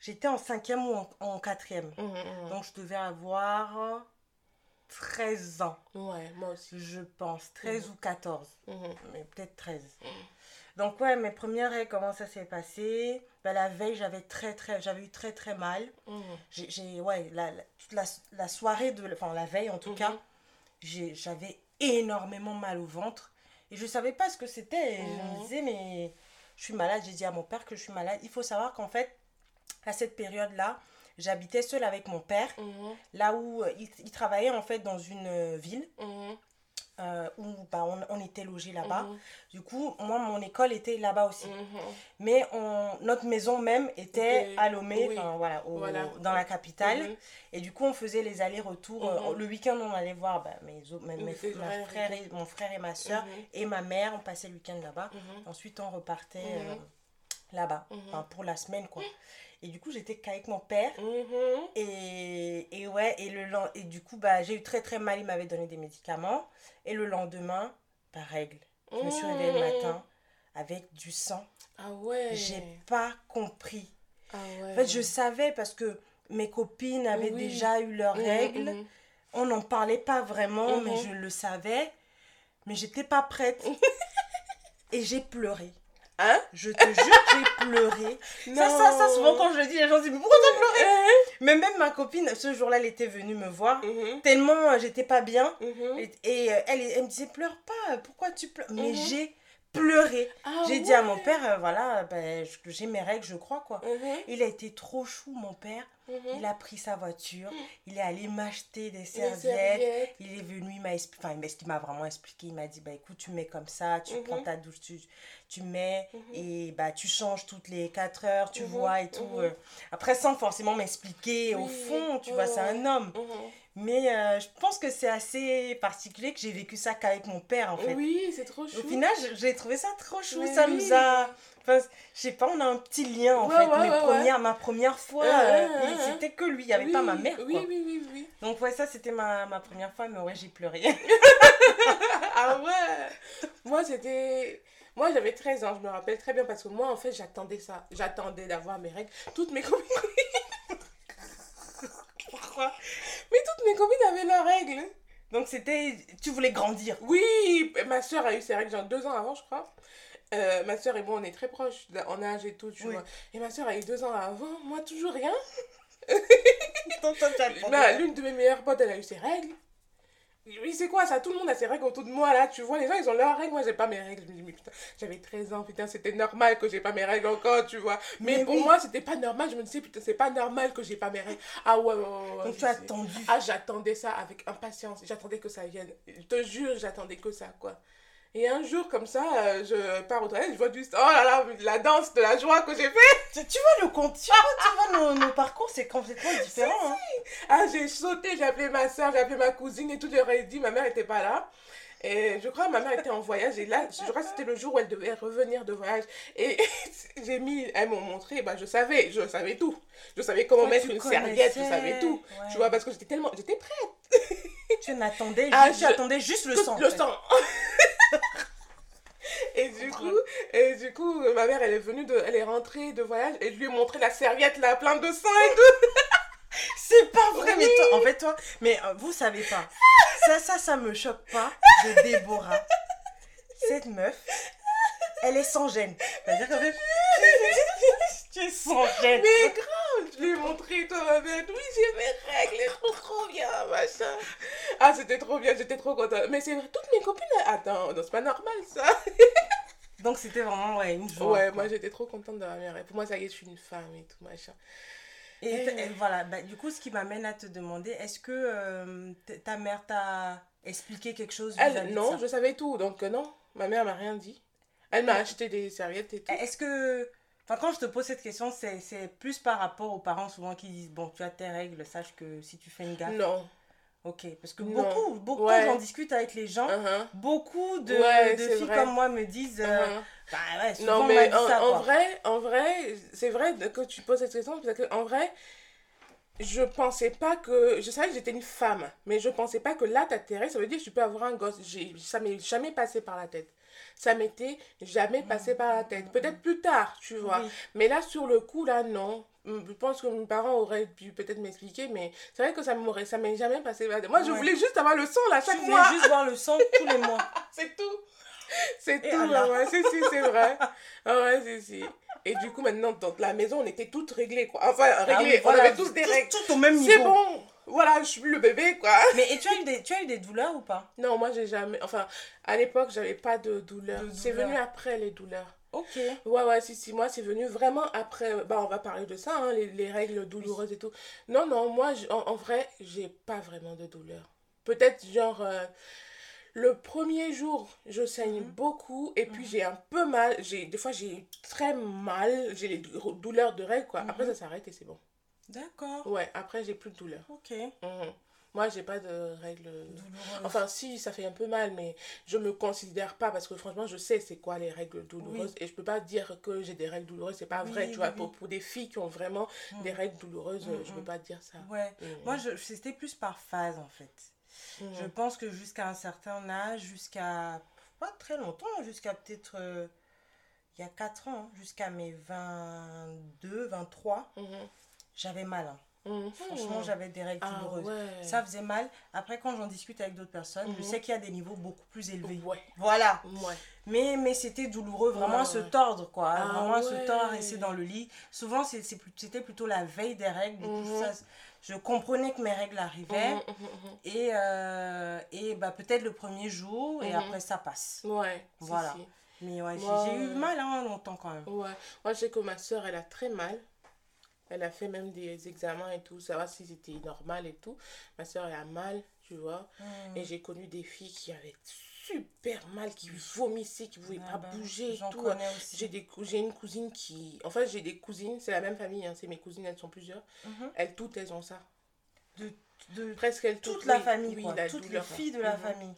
J'étais en cinquième ou en, en quatrième. Mhm, mhm. Donc je devais avoir 13 ans, Ouais, moi aussi. je pense. 13 ou 14. Mhm. mais peut-être 13. Donc ouais, mes premières règles, comment ça s'est passé? Ben, La veille, j'avais très très, j'avais eu très très mal. Mhm. J'ai, ouais, la, la, toute la, la soirée, de, enfin la veille en tout Mhm. cas, j'avais énormément mal au ventre. Et je savais pas ce que c'était. Et Je me Mhm. disais, mais je suis malade. J'ai dit à mon père que je suis malade. Il faut savoir qu'en fait, à cette période-là, j'habitais seule avec mon père, là où euh, il, il travaillait en fait dans une euh, ville. Euh, où bah, on, on était logés là-bas. Mhm. Du coup, moi, mon école était là-bas aussi. Mhm. Mais on, notre maison même était à Lomé, Oui. voilà, au- Voilà. dans la capitale. Mhm. Et du coup, on faisait les allers-retours. euh. Le week-end, on allait voir bah, mes, mes- mes- frères frère et, mon frère et ma soeur et ma mère. On passait le week-end là-bas. Ensuite, on repartait euh, là-bas, enfin, pour la semaine, quoi. Et du coup, j'étais qu'avec mon père. Mhm. Et, et ouais, et, le, et du coup, bah, j'ai eu très très mal. Il m'avait donné des médicaments. Et le lendemain, par règle, je me suis réveillée le Mhm. matin avec du sang. Ah ouais. J'ai pas compris. Ah ouais. En fait, je savais parce que mes copines avaient Oui. déjà eu leurs Mhm, règles. On n'en parlait pas vraiment, mais je le savais. Mais j'étais pas prête. [LAUGHS] Et j'ai pleuré. Hein Je te jure, j'ai pleuré. [LAUGHS] Ça, ça, ça, souvent quand je le dis, les gens se disent, mais pourquoi t'as pleuré Mais même ma copine, ce jour-là, elle était venue me voir. Mhm. Tellement euh, j'étais pas bien. Mhm. Et, et, euh, elle, elle me disait, pleure pas, pourquoi tu pleures? Mais Mhm. j'ai pleuré. Ah j'ai dit à mon père, euh, voilà, ben, que j'ai mes règles, je crois, quoi. Il a été trop chou, mon père. Mhm. Il a pris sa voiture, il est allé m'acheter des serviettes. serviettes. Il est venu, il m'a expliqué, enfin, il m'a- vraiment expliqué, il m'a dit, bah écoute, tu mets comme ça, tu Mhm. prends ta douche, tu, tu mets, Mhm. et bah tu changes toutes les 4 heures, tu vois, et tout. euh. Après, sans forcément m'expliquer, au fond, tu vois, c'est un homme. Mais euh, je pense que c'est assez particulier que j'ai vécu ça qu'avec mon père, en fait. Oui, c'est trop chou. Au final, j'ai trouvé ça trop chou, ça oui. nous a... Enfin, je sais pas, on a un petit lien, en Ouais, fait. ouais, Mes ouais, premières, Ma première fois, Ouais, euh, ouais, il- ouais. c'était que lui, il n'y avait pas ma mère, Oui, quoi. oui, oui, oui. Donc ouais, ça c'était ma, ma première fois, mais ouais, j'ai pleuré. [LAUGHS] Ah ouais Moi, c'était... Moi, j'avais 13 ans, je me rappelle très bien, parce que moi, en fait, j'attendais ça. J'attendais d'avoir mes règles. Toutes mes [LAUGHS] copines... Pourquoi? Mais toutes mes copines avaient leurs règles. Donc c'était... Tu voulais grandir. Oui, ma soeur a eu ses règles genre deux ans avant, je crois. Euh, ma soeur et moi, on est très proches en âge et tout, tu Oui. vois. Et ma soeur a eu deux ans avant, moi, toujours rien. [LAUGHS] Bah, L'une de mes meilleures potes, elle a eu ses règles. Oui, c'est quoi ça? Tout le monde a ses règles autour de moi là. Tu vois, les gens ils ont leurs règles. Moi j'ai pas mes règles. Je me dis, mais putain, j'avais 13 ans. Putain, c'était normal que j'ai pas mes règles encore, tu vois. Mais, Mais pour oui. moi, c'était pas normal. Je me disais, putain, c'est pas normal que j'ai pas mes règles. Ah ouais, ouais, ouais. ouais, Donc tu as attendu. Ah, j'attendais ça avec impatience. J'attendais que ça vienne. Je te jure, j'attendais que ça, quoi. Et un jour, comme ça, euh, je pars au toilette, je vois juste, oh là là, la danse de la joie que j'ai fait. Tu, vois le compte, tu vois, tu vois nos, nos parcours, c'est complètement [LAUGHS] différent. hein. Ah, j'ai sauté, j'ai appelé ma soeur, j'ai appelé ma cousine et tout, j'aurais dit, ma mère était pas là. Et je crois que ma mère était en voyage et là, je crois que c'était le jour où elle devait revenir de voyage. Et [LAUGHS] j'ai mis, elles m'ont montré, bah je savais, je savais tout. Je savais comment Toi, mettre une serviette, je savais tout. ouais. Tu vois, parce que j'étais tellement, j'étais prête. [LAUGHS] Tu n'attendais Ah, juste, tu je- attendais juste le sang. en Le fait. sang. [LAUGHS] Et du coup, et du coup, ma mère, elle est venue de, elle est rentrée de voyage et je lui ai montré la serviette là, pleine de sang et tout. C'est pas vrai, mais toi, en fait, toi, mais euh, vous savez pas. Ça, ça, ça me choque pas de Déborah. Cette meuf, elle est sans gêne. C'est-à-dire qu'en fait, [LAUGHS] tu es sans gêne. Mais grave, je lui ai montré, toi, ma mère. Oui, j'ai mes règles, trop, trop bien, machin. Ah, c'était trop bien, j'étais trop contente. Mais c'est vrai, toutes mes copines, attends, non, c'est pas normal ça. Donc c'était vraiment ouais, une joie. Ouais, quoi. moi j'étais trop contente de ma mère. Pour moi, ça y est, je suis une femme et tout, machin. Et, t- et voilà, bah, du coup, ce qui m'amène à te demander, est-ce que euh, ta mère t'a expliqué quelque chose Elle, de non, ça? je savais tout, donc euh, non, ma mère m'a rien dit. Elle m'a acheté des serviettes et tout. Est-ce que Enfin, quand je te pose cette question, c'est c'est plus par rapport aux parents souvent qui disent Bon, tu as tes règles, sache que si tu fais une gaffe. Non. Ok, parce que Non. beaucoup, beaucoup Ouais. quand j'en discute avec les gens, Uh-huh. beaucoup de, Ouais, de c'est filles vrai. comme moi me disent euh, Uh-huh. Bah ouais, souvent Non, on dit en, ça, en vrai, en vrai, c'est vrai que tu poses cette question parce que en vrai, je pensais pas que. Je savais que j'étais une femme, mais je pensais pas que là, ta ça veut dire que tu peux avoir un gosse. Ça m'est jamais passé par la tête. Ça m'était jamais passé par la tête. Peut-être plus tard, tu vois. Oui. Mais là, sur le coup, là, non. Je pense que mes parents auraient pu peut-être m'expliquer, mais c'est vrai que ça m'aurait, ça m'est jamais passé. Moi, je Ouais. voulais juste avoir le son, là, Tu chaque voulais mois. juste voir le sang tous les mois. [LAUGHS] C'est tout. C'est tout, ouais, c'est, si, c'est vrai. Ouais, c'est, si. Et du coup, maintenant, dans la maison, on était toutes réglées, quoi. Enfin, Ah réglées, on avait tous des règles. Tout au même niveau. C'est bon, voilà, je suis le bébé, quoi. Mais et tu as, eu des, tu as eu des douleurs ou pas? Non, moi, j'ai jamais... Enfin, à l'époque, j'avais pas de douleur. De C'est venu après, les douleurs. Ok. Ouais, ouais, si, si, moi, c'est venu vraiment après. Bah, on va parler de ça, hein, les, les règles douloureuses et tout. Non, non, moi, en, en vrai, j'ai pas vraiment de douleur. Peut-être, genre, euh, le premier jour, je saigne Mhm. beaucoup et puis Mhm. j'ai un peu mal. J'ai, des fois, j'ai très mal. J'ai les dou- douleurs de règles, quoi. Après, Mhm. ça s'arrête et c'est bon. D'accord. Ouais, après, j'ai plus de douleur. Ok. Moi, j'ai pas de règles. Douloureuse. Enfin, si, ça fait un peu mal, mais je me considère pas parce que franchement, je sais c'est quoi les règles douloureuses et je peux pas dire que j'ai des règles douloureuses, c'est pas Oui, vrai, tu vois. Pour, pour des filles qui ont vraiment Mm. des règles douloureuses, Mm, je peux pas dire ça. Ouais. Moi, c'était plus par phase en fait. Mm. Je pense que jusqu'à un certain âge, jusqu'à pas très longtemps, jusqu'à peut-être euh, il y a 4 ans, hein, jusqu'à mes 22, 23, Mhm. j'avais mal. hein. Mhm. Franchement, j'avais des règles ah, douloureuses. ouais. Ça faisait mal. Après, quand j'en discute avec d'autres personnes, je Mhm. sais qu'il y a des niveaux beaucoup plus élevés. Ouais, Voilà. ouais. Mais, mais c'était douloureux, vraiment à se tordre, quoi. Ah vraiment à se tordre, rester dans le lit. Souvent, c'était plutôt la veille des règles. Mhm. ça, je comprenais que mes règles arrivaient. Et, euh, et bah, peut-être le premier jour, et après, ça passe. Ouais, si, Voilà. si. Mais ouais, j'ai eu mal hein, longtemps quand même. Ouais. Moi, je sais que ma soeur, elle a très mal. Elle a fait même des examens et tout, savoir si c'était normal et tout. Ma soeur, elle a mal, tu vois. Mhm. Et j'ai connu des filles qui avaient super mal, qui vomissaient, qui ne pouvaient Ah pas bah, bouger et tout. J'ai des cou- j'ai une cousine qui... En fait, j'ai des cousines, c'est la même famille, hein, c'est mes cousines, elles sont plusieurs. Mhm. Elles toutes, elles ont ça. De, de Presque elles toute toutes, la oui, famille, oui, quoi. la Toutes douleur, les filles de la Mhm, famille.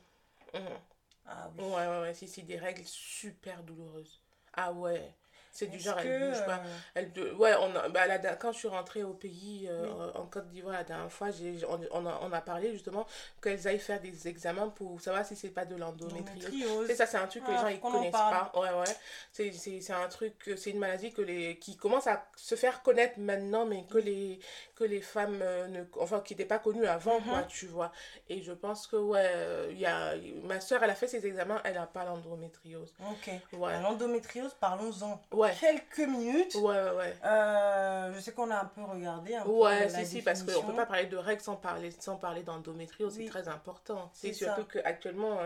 mhm. Ah oui. Ouais, ouais, ouais, si, des règles super douloureuses. Ah ouais. C'est du genre, que, elles bougent pas. euh, Elle Ouais, on a, bah, la quand je suis rentrée au pays, euh, en Côte d'Ivoire, la dernière fois, on, on a, on a parlé justement qu'elles aillent faire des examens pour savoir si c'est pas de l'endométriose. C'est ça, c'est un truc que les Ah, gens ils connaissent pas. Ouais, ouais. C'est, un truc, que- c'est une maladie que les, qui commence à se faire connaître maintenant, mais que les, que les femmes, euh, ne, enfin, qui n'étaient pas connues avant, Mhm. quoi, tu vois. Et je pense que, ouais, euh, il y a, ma soeur, elle a fait ses examens, elle n'a pas l'endométriose. Ok. Ouais. L'endométriose, parlons-en. Ouais. Quelques minutes. Ouais, ouais, ouais. Euh, je sais qu'on a un peu regardé. Un peu Ouais, la si, si, parce qu'on définition. peut pas parler de règles sans parler, sans parler d'endométriose, Oui. c'est très important. C'est surtout qu'actuellement,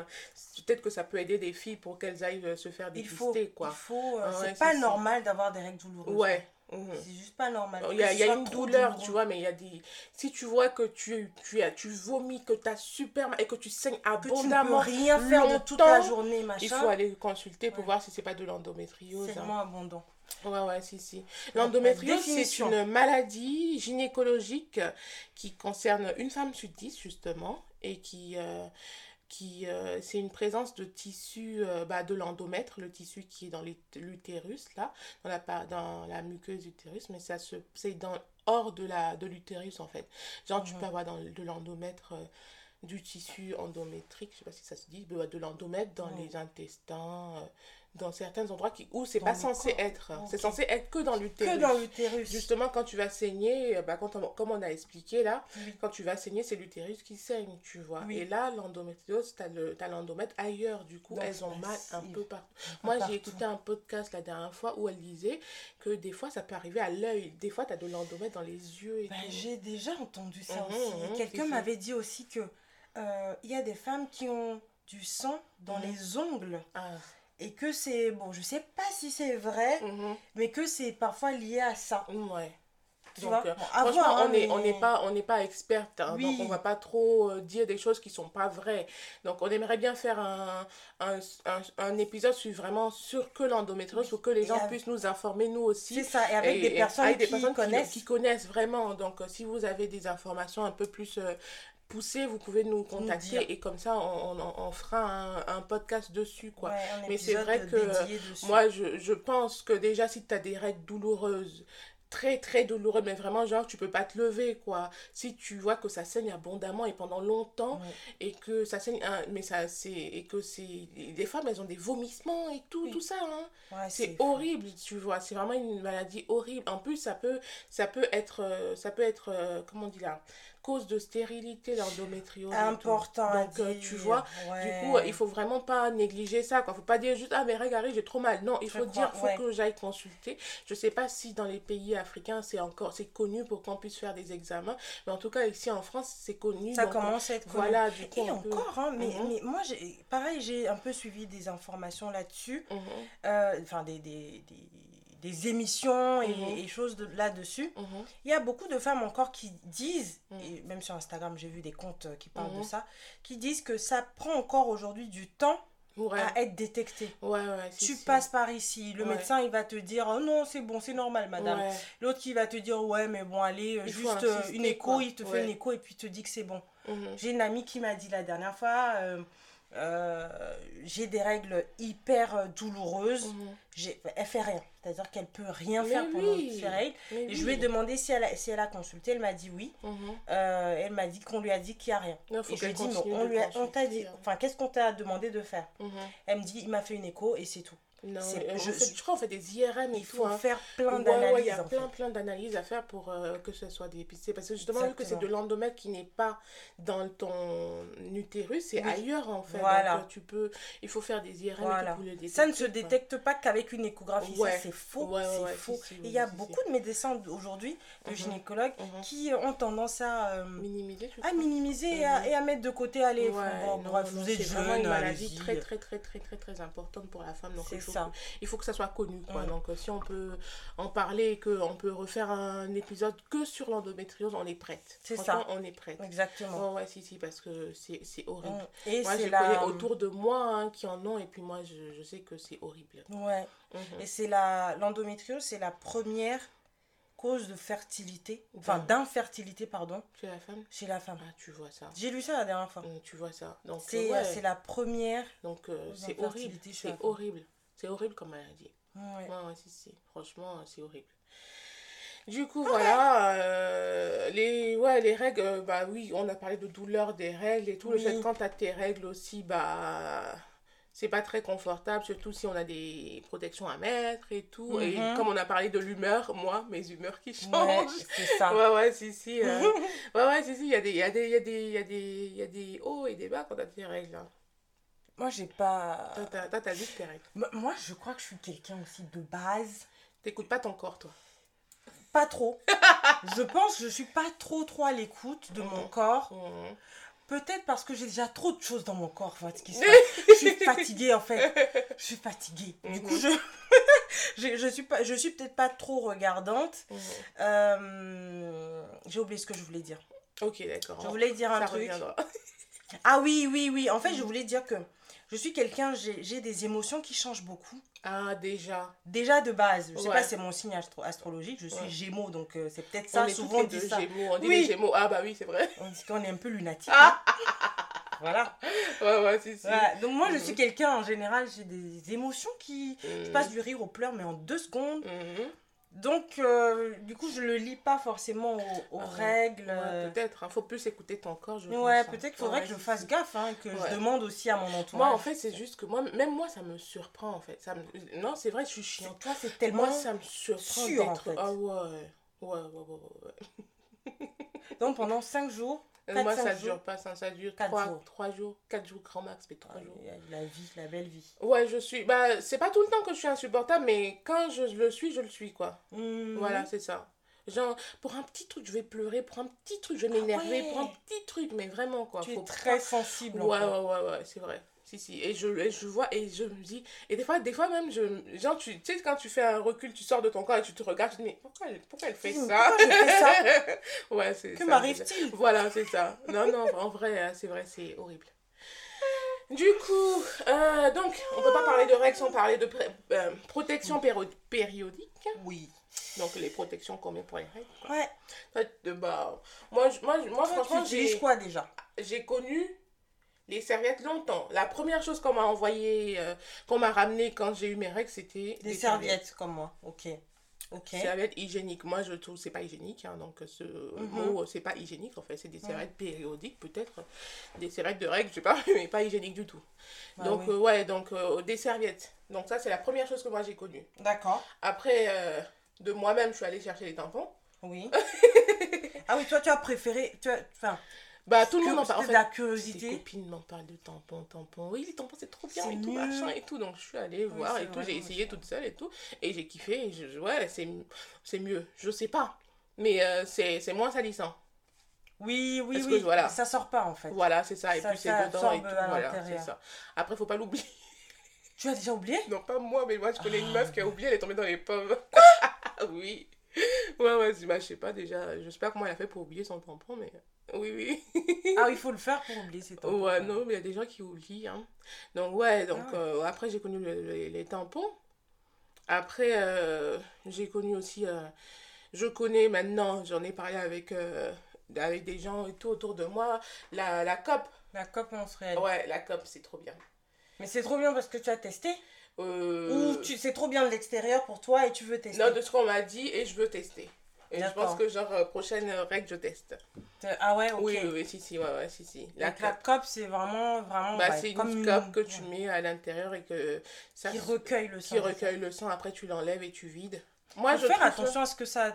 peut-être que ça peut aider des filles pour qu'elles aillent euh, se faire Il faut. dépister, quoi. Il faut euh, Ah c'est pas normal d'avoir des règles douloureuses. Ouais. Mhm. C'est juste pas normal. Il y a, y a une douleur, douloureux. tu vois, mais il y a des... Si tu vois que tu, tu, as, tu vomis, que tu as super mal et que tu saignes Que tu peux abondamment, rien faire de toute la journée, machin. il faut aller consulter pour Ouais. voir si c'est pas de l'endométriose. C'est hein. vraiment abondant. Ouais, ouais, si, si. L'endométriose, c'est une maladie gynécologique qui concerne une femme sur dix, justement, et qui, euh, qui euh, c'est une présence de tissu euh, bah, de l'endomètre, le tissu qui est dans l'ut- l'utérus, là, dans la, dans la muqueuse utérus, mais ça se, c'est dans, hors de la de l'utérus, en fait. Genre, tu Mhm. peux avoir dans, de l'endomètre... euh, du tissu endométrique, je sais pas si ça se dit, bah, de l'endomètre dans Ouais. les intestins, dans certains endroits qui, où c'est pas censé corps. être. C'est censé être que dans l'utérus. Que dans l'utérus. Justement, quand tu vas saigner, euh, bah, quand on- comme on a expliqué là, Oui. quand tu vas saigner, c'est l'utérus qui saigne, tu vois. Oui. Et là, l'endométriose, tu as l'endomètre ailleurs, du coup, Donc, elles ont mal un peu partout. Un Moi, j'ai écouté un podcast la dernière fois où elle disait que des fois, ça peut arriver à l'œil. Des fois, tu as de l'endomètre dans les yeux Ben, j'ai déjà entendu ça Mhm, aussi. mhm, Quelqu'un m'avait dit aussi que euh, il y a des femmes qui ont du sang dans Mhm. les ongles Ah. Et que c'est bon, je sais pas si c'est vrai, Mhm. mais que c'est parfois lié à ça. Ouais. Tu Donc, vois euh, Bon, franchement, voir, hein, on n'est on pas, on pas experte, hein, Oui. donc on va pas trop euh, dire des choses qui sont pas vraies. Donc on aimerait bien faire un, un, un, un épisode sur vraiment sur que l'endométriose, pour que les Et gens avec- puissent nous informer nous aussi. C'est ça, et avec des et personnes avec des qui personnes connaissent. qui, connaissent vraiment. Donc, euh, si vous avez des informations un peu plus euh, poussées, vous pouvez nous contacter et comme ça, on, on, on fera un, un podcast dessus, quoi. Ouais, Mais c'est vrai que, dessus. Moi, je, je pense que déjà, si tu as des règles douloureuses, très très douloureuses, mais vraiment, genre, tu peux pas te lever, quoi. Si tu vois que ça saigne abondamment et pendant longtemps, et que ça saigne, hein, mais ça, c'est, et que c'est, des femmes, elles ont des vomissements et tout, Oui. tout ça, hein. Ouais, C'est horrible, tu vois. C'est vraiment une maladie horrible. En plus, ça peut, ça peut être, euh, ça peut être, euh, comment on dit là, cause de stérilité, l'endométriose. Important Donc, euh, dire. tu vois, Ouais. du coup, il faut vraiment pas négliger ça, quoi. Faut pas dire juste, ah, mais regarde, j'ai trop mal. Non, il Je faut dire, faut ouais. que j'aille consulter. Je sais pas si dans les pays africains, c'est encore, c'est connu pour qu'on puisse faire des examens. Mais en tout cas, ici en France, c'est connu. Ça donc, commence à être connu. Voilà, du coup, Et peut- encore, hein, mais, Mhm. mais moi, j'ai, pareil, j'ai un peu suivi des informations là-dessus, Mhm, euh, enfin des, des, des, des émissions et, Mhm. et choses de, là-dessus. mhm, Il y a beaucoup de femmes encore qui disent, Mhm. et même sur Instagram, j'ai vu des comptes euh, qui parlent de ça, qui disent que ça prend encore aujourd'hui du temps Ouais, à être détecté. ouais, ouais. Tu passes par ici, le médecin il va te dire oh non c'est bon c'est normal madame. L'autre qui va te dire ouais mais bon allez Il juste euh, insister, une écho, quoi. il te fait une écho et puis il te dit que c'est bon. J'ai une amie qui m'a dit la dernière fois euh, j'ai des règles hyper euh, douloureuses. Mhm. Elle fait rien, c'est-à-dire qu'elle peut rien Mais faire pendant oui. ses règles. Mais Et je lui ai demandé si elle a, si elle a consulté, elle m'a dit oui. Mhm. Euh, elle m'a dit qu'on lui a dit qu'il n'y a rien. Non, Et je lui ai dit on de lui a- on t'a dit, hein. enfin qu'est-ce qu'on t'a demandé de faire? Mhm. Elle me dit il m'a fait une écho et c'est tout. Non, euh, je- crois qu'on fait des IRM et Il faut hein. faire plein Ouais, ouais, il d'analyses. y a plein, fait. plein d'analyses à faire pour euh, que ce soit dépisté. Parce que justement, vu que c'est de l'endomètre qui n'est pas dans ton utérus, c'est Oui. ailleurs en fait. Voilà. Donc, euh, tu peux, il faut faire des IRM Voilà. pour le détecter. Ça ne se détecte pas qu'avec une échographie. Ouais. Ça, c'est faux. C'est faux. si, si, Et oui, il y a si, beaucoup de médecins aujourd'hui, de Mhm. gynécologues, Mhm. qui ont tendance à, euh, Minimiser, à minimiser et, à, et à mettre de côté. Allez, bref, vous êtes c'est vraiment une maladie très très très très très très importante pour la femme faut, ça. que, il faut que ça soit connu quoi donc euh, si on peut en parler et qu'on peut refaire un épisode que sur l'endométriose on est prête C'est ça. on est prête Exactement. ouais ouais si si parce que c'est horrible Mm. Et moi je c'est connais la... autour de moi hein, qui en ont et puis moi je, je sais que c'est horrible Ouais. Mhm. Et c'est la... L'endométriose, c'est la première cause de fertilité, enfin d'infertilité, pardon, chez la femme? Chez la femme. ah tu vois ça J'ai lu ça la dernière fois. Mm, tu vois ça donc C'est euh, ouais. la première. donc euh, c'est horrible la c'est horrible c'est horrible comme maladie Ouais. Ouais, ouais, si, si. Franchement, euh, c'est horrible. Du coup, voilà, euh, les, ouais, les règles, euh, bah oui, on a parlé de douleur des règles et tout. Le fait quand t'as tes règles aussi, bah, c'est pas très confortable, surtout si on a des protections à mettre et tout. Et Mhm. comme on a parlé de l'humeur, moi, mes humeurs qui Ouais, changent. c'est ça. Ouais, ouais, si, si. euh, [LAUGHS] ouais, ouais, si, si, y a des, il y a des hauts et des bas quand t'as tes règles. hein. Moi, j'ai pas. Toi, t'as- vite tes règles. Moi, je crois que je suis quelqu'un aussi de base. T'écoutes pas ton corps, toi. Pas trop. [LAUGHS] je pense que je suis pas trop trop à l'écoute de mon Mhm. corps. Mhm. Peut-être parce que j'ai déjà trop de choses dans mon corps. fait, ce qui se [LAUGHS] passe. je suis fatiguée en fait. Je suis fatiguée. Du coup, Mhm. je [LAUGHS] je, je suis pas, je suis peut-être pas trop regardante. Euh, J'ai oublié ce que je voulais dire. Ok, d'accord. Je voulais dire un Ça truc. reviendra. Ah oui, oui, oui. En fait, je voulais dire que je suis quelqu'un, j'ai des émotions qui changent beaucoup. Ah, déjà. Déjà de base, je sais Ouais. pas, c'est mon signe astro- astrologique, je suis Ouais. gémeaux, donc euh, c'est peut-être on ça, est souvent on toutes les dit ça. Gémeaux. On dit Oui. les gémeaux. Ah, bah oui, c'est vrai. On dit qu'on est un peu lunatique. Ah. hein. voilà. Ouais, ouais, si, si. Voilà. Donc moi, je Mhm. suis quelqu'un, en général, j'ai des émotions qui... Je Mhm. passe du rire au pleurs, mais en deux secondes. Mhm. Donc, euh, du coup, je le lis pas forcément aux, aux Ah, règles. Ouais, peut-être. Il faut plus écouter ton corps, je Ouais, pense, hein. peut-être qu'il faudrait Ouais, que je fasse gaffe, hein, que Ouais. je demande aussi à mon entourage. Moi, en fait, c'est juste que moi, même moi, ça me surprend, en fait. Ça me... Non, c'est vrai, je suis chiante. toi, c'est tellement... Moi, ça me surprend sûr, en fait. Ah ouais. Ouais, ouais, ouais, ouais, ouais. Donc, pendant cinq jours, Euh, Moi, ça jours. dure pas, ça, ça dure Quatre 3 jours. trois jours, 4 jours grand max, mais 3 euh, jours. la vie, la belle vie. Ouais, je suis. Bah, c'est pas tout le temps que je suis insupportable, mais quand je le suis, je le suis, quoi. Mhm. Voilà, c'est ça. Genre, pour un petit truc, je vais pleurer, pour un petit truc, je vais m'énerver, ouais. pour un petit truc, mais vraiment, quoi. Tu faut es très pas- sensible. Ouais, ouais, ouais, ouais, c'est vrai. Si, si. Et je, et je vois, et je me dis, et des fois, des fois même, je, genre, tu, tu sais, quand tu fais un recul, tu sors de ton corps et tu te regardes, tu te dis, mais pourquoi elle, pourquoi elle fait ça? [LAUGHS] Ouais, c'est Que m'arrive-t-il? Voilà, c'est ça. Non, non, en vrai, euh, c'est vrai, c'est horrible. Du coup, euh, donc, on peut pas parler de règles sans parler de euh, protection périodique. Oui. Donc, les protections qu'on met pour les règles. quoi. Ouais. Bah, moi, moi, moi franchement, j'ai quoi déjà? j'ai connu les serviettes longtemps. La première chose qu'on m'a envoyé, euh, qu'on m'a ramené quand j'ai eu mes règles, c'était Des serviettes comme moi. Ok. Ok. Serviettes hygiéniques. Moi, je trouve que c'est pas hygiénique. hein, donc, ce Mhm. mot, c'est pas hygiénique. En fait, c'est des serviettes périodiques, peut-être. Des serviettes de règles, je sais pas, [LAUGHS] mais pas hygiéniques du tout. Bah donc, oui. euh, ouais, donc euh, des serviettes. Donc, ça, c'est la première chose que moi j'ai connue. D'accord. Après, euh, de moi-même, je suis allée chercher les tampons. Oui. [LAUGHS] ah oui, toi, tu as préféré. Tu as... Enfin, Bah, tout le monde en parle. En fait, de la Mes curiosité. copines m'en parlent de tampons, tampons. Oui, les tampons, c'est trop bien et tout, mieux. machin et tout. Donc, je suis allée voir et tout. J'ai essayé toute seule et tout. Et j'ai kiffé. Et je, ouais, c'est mieux. Je sais pas. Mais euh, c'est moins salissant. Oui, oui, Parce oui. que voilà. Ça sort pas en fait. Voilà, c'est ça. Et Ça- puis, c'est dedans et tout. Voilà, c'est ça. Après, faut pas l'oublier. Tu as déjà oublié? Non, pas moi, mais moi, je connais une Ah, meuf qui a oublié, elle est tombée dans les pommes. [LAUGHS] oui. Ouais, ouais, je- bah, je sais pas déjà. Je sais pas comment elle a fait pour oublier son tampon, mais oui, oui. Ah il faut le faire pour oublier ces tampons. Ouais, non, mais il y a des gens qui oublient. Hein. Donc, ouais, donc Ah ouais. euh, après, j'ai connu le- le- les tampons. Après, euh, j'ai connu aussi. euh, je connais maintenant, j'en ai parlé avec, avec des gens et tout autour de moi, la, la COP. La cope menstruelle. Ouais, la COP, c'est trop bien. Mais c'est trop bien parce que tu as testé Ou tu... c'est trop bien de l'extérieur pour toi et tu veux tester Non, de ce qu'on m'a dit et je veux tester. Et je pense que, genre, euh, prochaine règle, je teste. T'es- Ah ouais, ok. Oui, oui, si, si, ouais, ouais, si, si. La la cope, c'est vraiment, vraiment Bah, ouais, c'est comme une cope que tu mets à l'intérieur et que ça qui recueille le sang. qui recueille le sang. Après, tu l'enlèves et tu vides. Moi, Faut je faire attention à ce que ça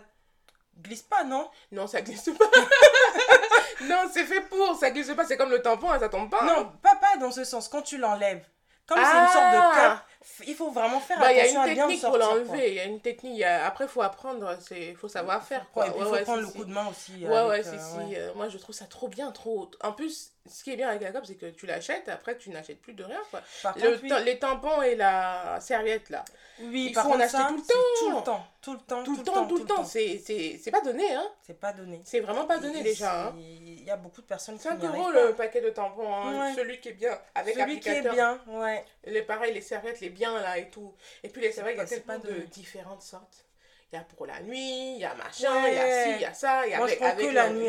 glisse pas, non? Non, ça glisse pas. [LAUGHS] non, c'est fait pour. Ça glisse pas. C'est comme le tampon, hein, ça tombe pas. Non, hein. pas, pas dans ce sens. Quand tu l'enlèves, comme c'est Ah une sorte de cope, il faut vraiment faire Bah, il y a attention une à bien technique pour sortir. l'enlever. Il y a une technique. y a- Après, il faut apprendre. Il faut savoir faire. Quoi, Quoi. et puis il Ouais, faut ouais, prendre si, le coup de main aussi. Ouais, avec, euh, si. euh, moi, je trouve ça trop bien, trop. En plus, ce qui est bien avec la cope, c'est que tu l'achètes, après, tu n'achètes plus de rien, quoi. Par Le contre, oui, ta- Les tampons et la serviette, là. oui, il par faut en contre, acheter ça, tout le temps. Tout le temps, tout le temps, Tout le temps, tout le temps. C'est pas donné, hein. C'est pas donné. C'est vraiment pas donné, Et déjà, hein. Il y a beaucoup de personnes qui 5 n'y arrivent euros le paquet de tampons, hein. Ouais. celui qui est bien, avec Celui qui est bien, ouais. Les, pareil, les serviettes, les biens là et tout. Et puis les serviettes, il y a tellement de différentes sortes. Il y a pour la nuit, il y a machin, il y a ci, il y a ça, il y a Moi, avec, la nuit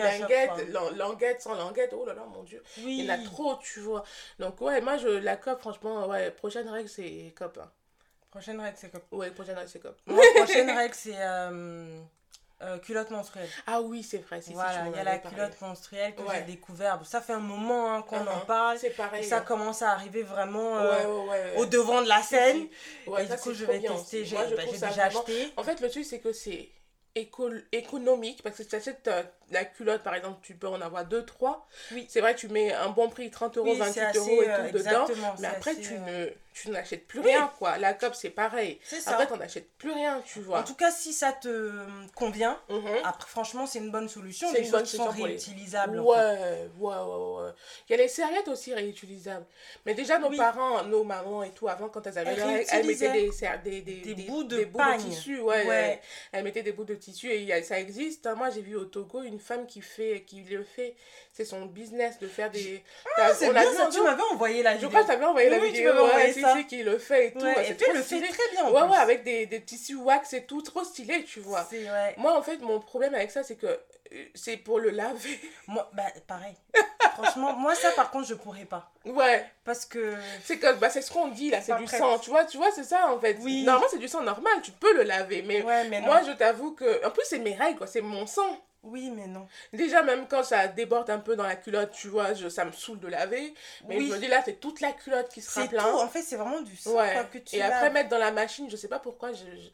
languette, sans languette, oh là là, mon dieu. Oui. Il y en a trop, tu vois. Donc ouais, moi, je, la COP, franchement, ouais, prochaine règle, c'est COP. hein. Prochaine règle, c'est comme. Ouais, prochaine règle, c'est COP. Moi, prochaine règle, c'est euh, euh, culotte menstruelle. Ah oui, c'est vrai, c'est Voilà, il y a la parlé. culotte menstruelle que Ouais. j'ai découvert. Ça fait un moment hein, qu'on en Uh-huh. parle. C'est Et pareil. ça hein. commence à arriver vraiment euh, ouais, ouais. au devant de la scène. Et ça, du coup, c'est je vais tester. J'ai bah, déjà vraiment- acheté. En fait, le truc, c'est que c'est éco économique parce que achètes euh, la culotte, par exemple, tu peux en avoir 2, 3. Oui. C'est vrai, tu mets un bon prix, 30 euros, Oui, 28 c'est assez, euros et euh, tout dedans. Mais après, assez, tu euh, ne tu n'achètes plus Oui. rien, quoi. La COP, c'est pareil. C'est ça. Après, tu n'achètes plus rien, tu vois. En tout cas, si ça te euh, convient, Mhm. après, franchement, c'est une bonne solution. Des bonne choses qui sont les- réutilisables. en Ouais, fait. ouais, ouais, ouais. Il y a les serviettes aussi réutilisables. Mais déjà, nos Oui. parents, nos mamans et tout, avant, quand elles avaient Elles elles mettaient des, des, des, des bouts de bouts pagne. tissu. Ouais, Ouais. Elles, elles mettaient des bouts de tissu et il y a- ça existe. Moi, j'ai vu au Togo une femme qui, fait, qui le fait. C'est son business de faire des. Ah, c'est on a bien vu ça, tu m'avais envoyé la Je vidéo. crois que t'avais envoyé la Oui, tu vidéo. m'avais envoyé ouais, si, qui le fait et tout. Ouais, et c'est puis, le fait stylé. très bien. en Ouais, plus. ouais, avec des, des tissus wax et tout, trop stylé, tu vois. C'est ouais. Moi, en fait, mon problème avec ça, c'est que euh, c'est pour le laver. [LAUGHS] Moi, bah, pareil. Franchement, moi, ça, par contre, je pourrais pas. Ouais. Parce que. C'est que bah, c'est ce qu'on dit là, c'est du prête. sang, tu vois, tu vois, c'est ça en fait. Oui. Normalement, c'est du sang normal, tu peux le laver, mais Ouais, mais non. moi je t'avoue que en plus c'est mes règles quoi, c'est mon sang. Oui, mais non. Déjà même quand ça déborde un peu dans la culotte, tu vois, je, ça me saoule de laver, mais Oui. je me dis là, c'est toute la culotte qui sera C'est tout. plein. En fait, c'est vraiment du sang Ouais. que tu Et après mettre dans la machine, je sais pas pourquoi je, je-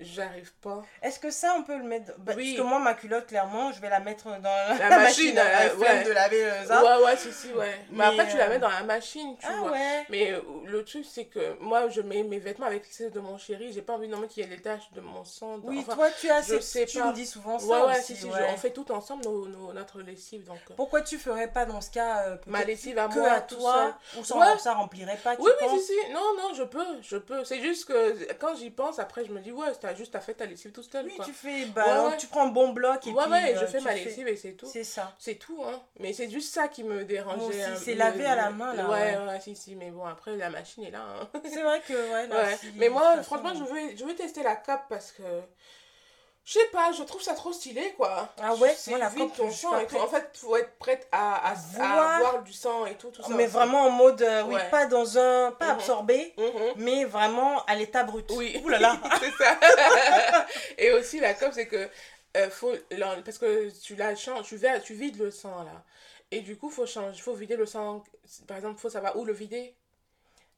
J'arrive pas. Est-ce que ça, on peut le mettre bah, Oui. Parce que moi, ma culotte, clairement, je vais la mettre dans la, La [LAUGHS] machine, machine. euh, ouais. de laver euh, ça. Ouais, ouais, si, si, ouais. Mais, Mais, après, tu la euh, mets dans la machine, tu Ah vois. ouais. Mais euh, le truc, c'est que moi, je mets mes vêtements avec celle de mon chéri. J'ai pas envie non plus qu'il y ait les taches de mon sang. Oui, enfin, toi, tu as je sais tu pas. me dis souvent ça ouais, ouais, aussi. si, si, je- on fait tout ensemble nos, nos- notre lessive. Donc, euh, Pourquoi tu ferais pas dans ce cas euh, ma lessive à que moi, à toi ou ça, ça remplirait pas tu Oui, oui, si, si. Non, non, je peux, je peux. C'est juste que quand j'y pense, après, je me dis, ouais, t'as juste à faire ta lessive tout seul, Oui, quoi. tu fais bah, Ouais, ouais. tu prends un bon bloc et ouais, puis ouais, je euh, fais tu ma lessive et c'est tout. C'est ça. C'est tout, hein. Mais c'est juste ça qui me dérangeait. C'est laver à la main, là, Ouais, ouais. si, si. Mais bon, après, la machine est là, hein. C'est vrai que ouais. là, [LAUGHS] si, Mais moi, franchement, je veux, je veux tester la cape parce que. Je sais pas, je trouve ça trop stylé, quoi. Ah ouais, C'est moi, la vide cape, ton sang et tout. En fait, faut être prête à, à, à Voir. voir du sang et tout, tout ça. mais aussi. vraiment en mode euh, oui, Ouais. pas dans un pas Mhm. absorbé, Mhm. mais vraiment à l'état brut. Oui. Ouh là là. [LAUGHS] c'est ça. et aussi, la cape, c'est que. euh, faut, parce que tu la changes, tu, vides le sang, là. Et du coup, faut changer, faut vider le sang. Par exemple, faut savoir où le vider.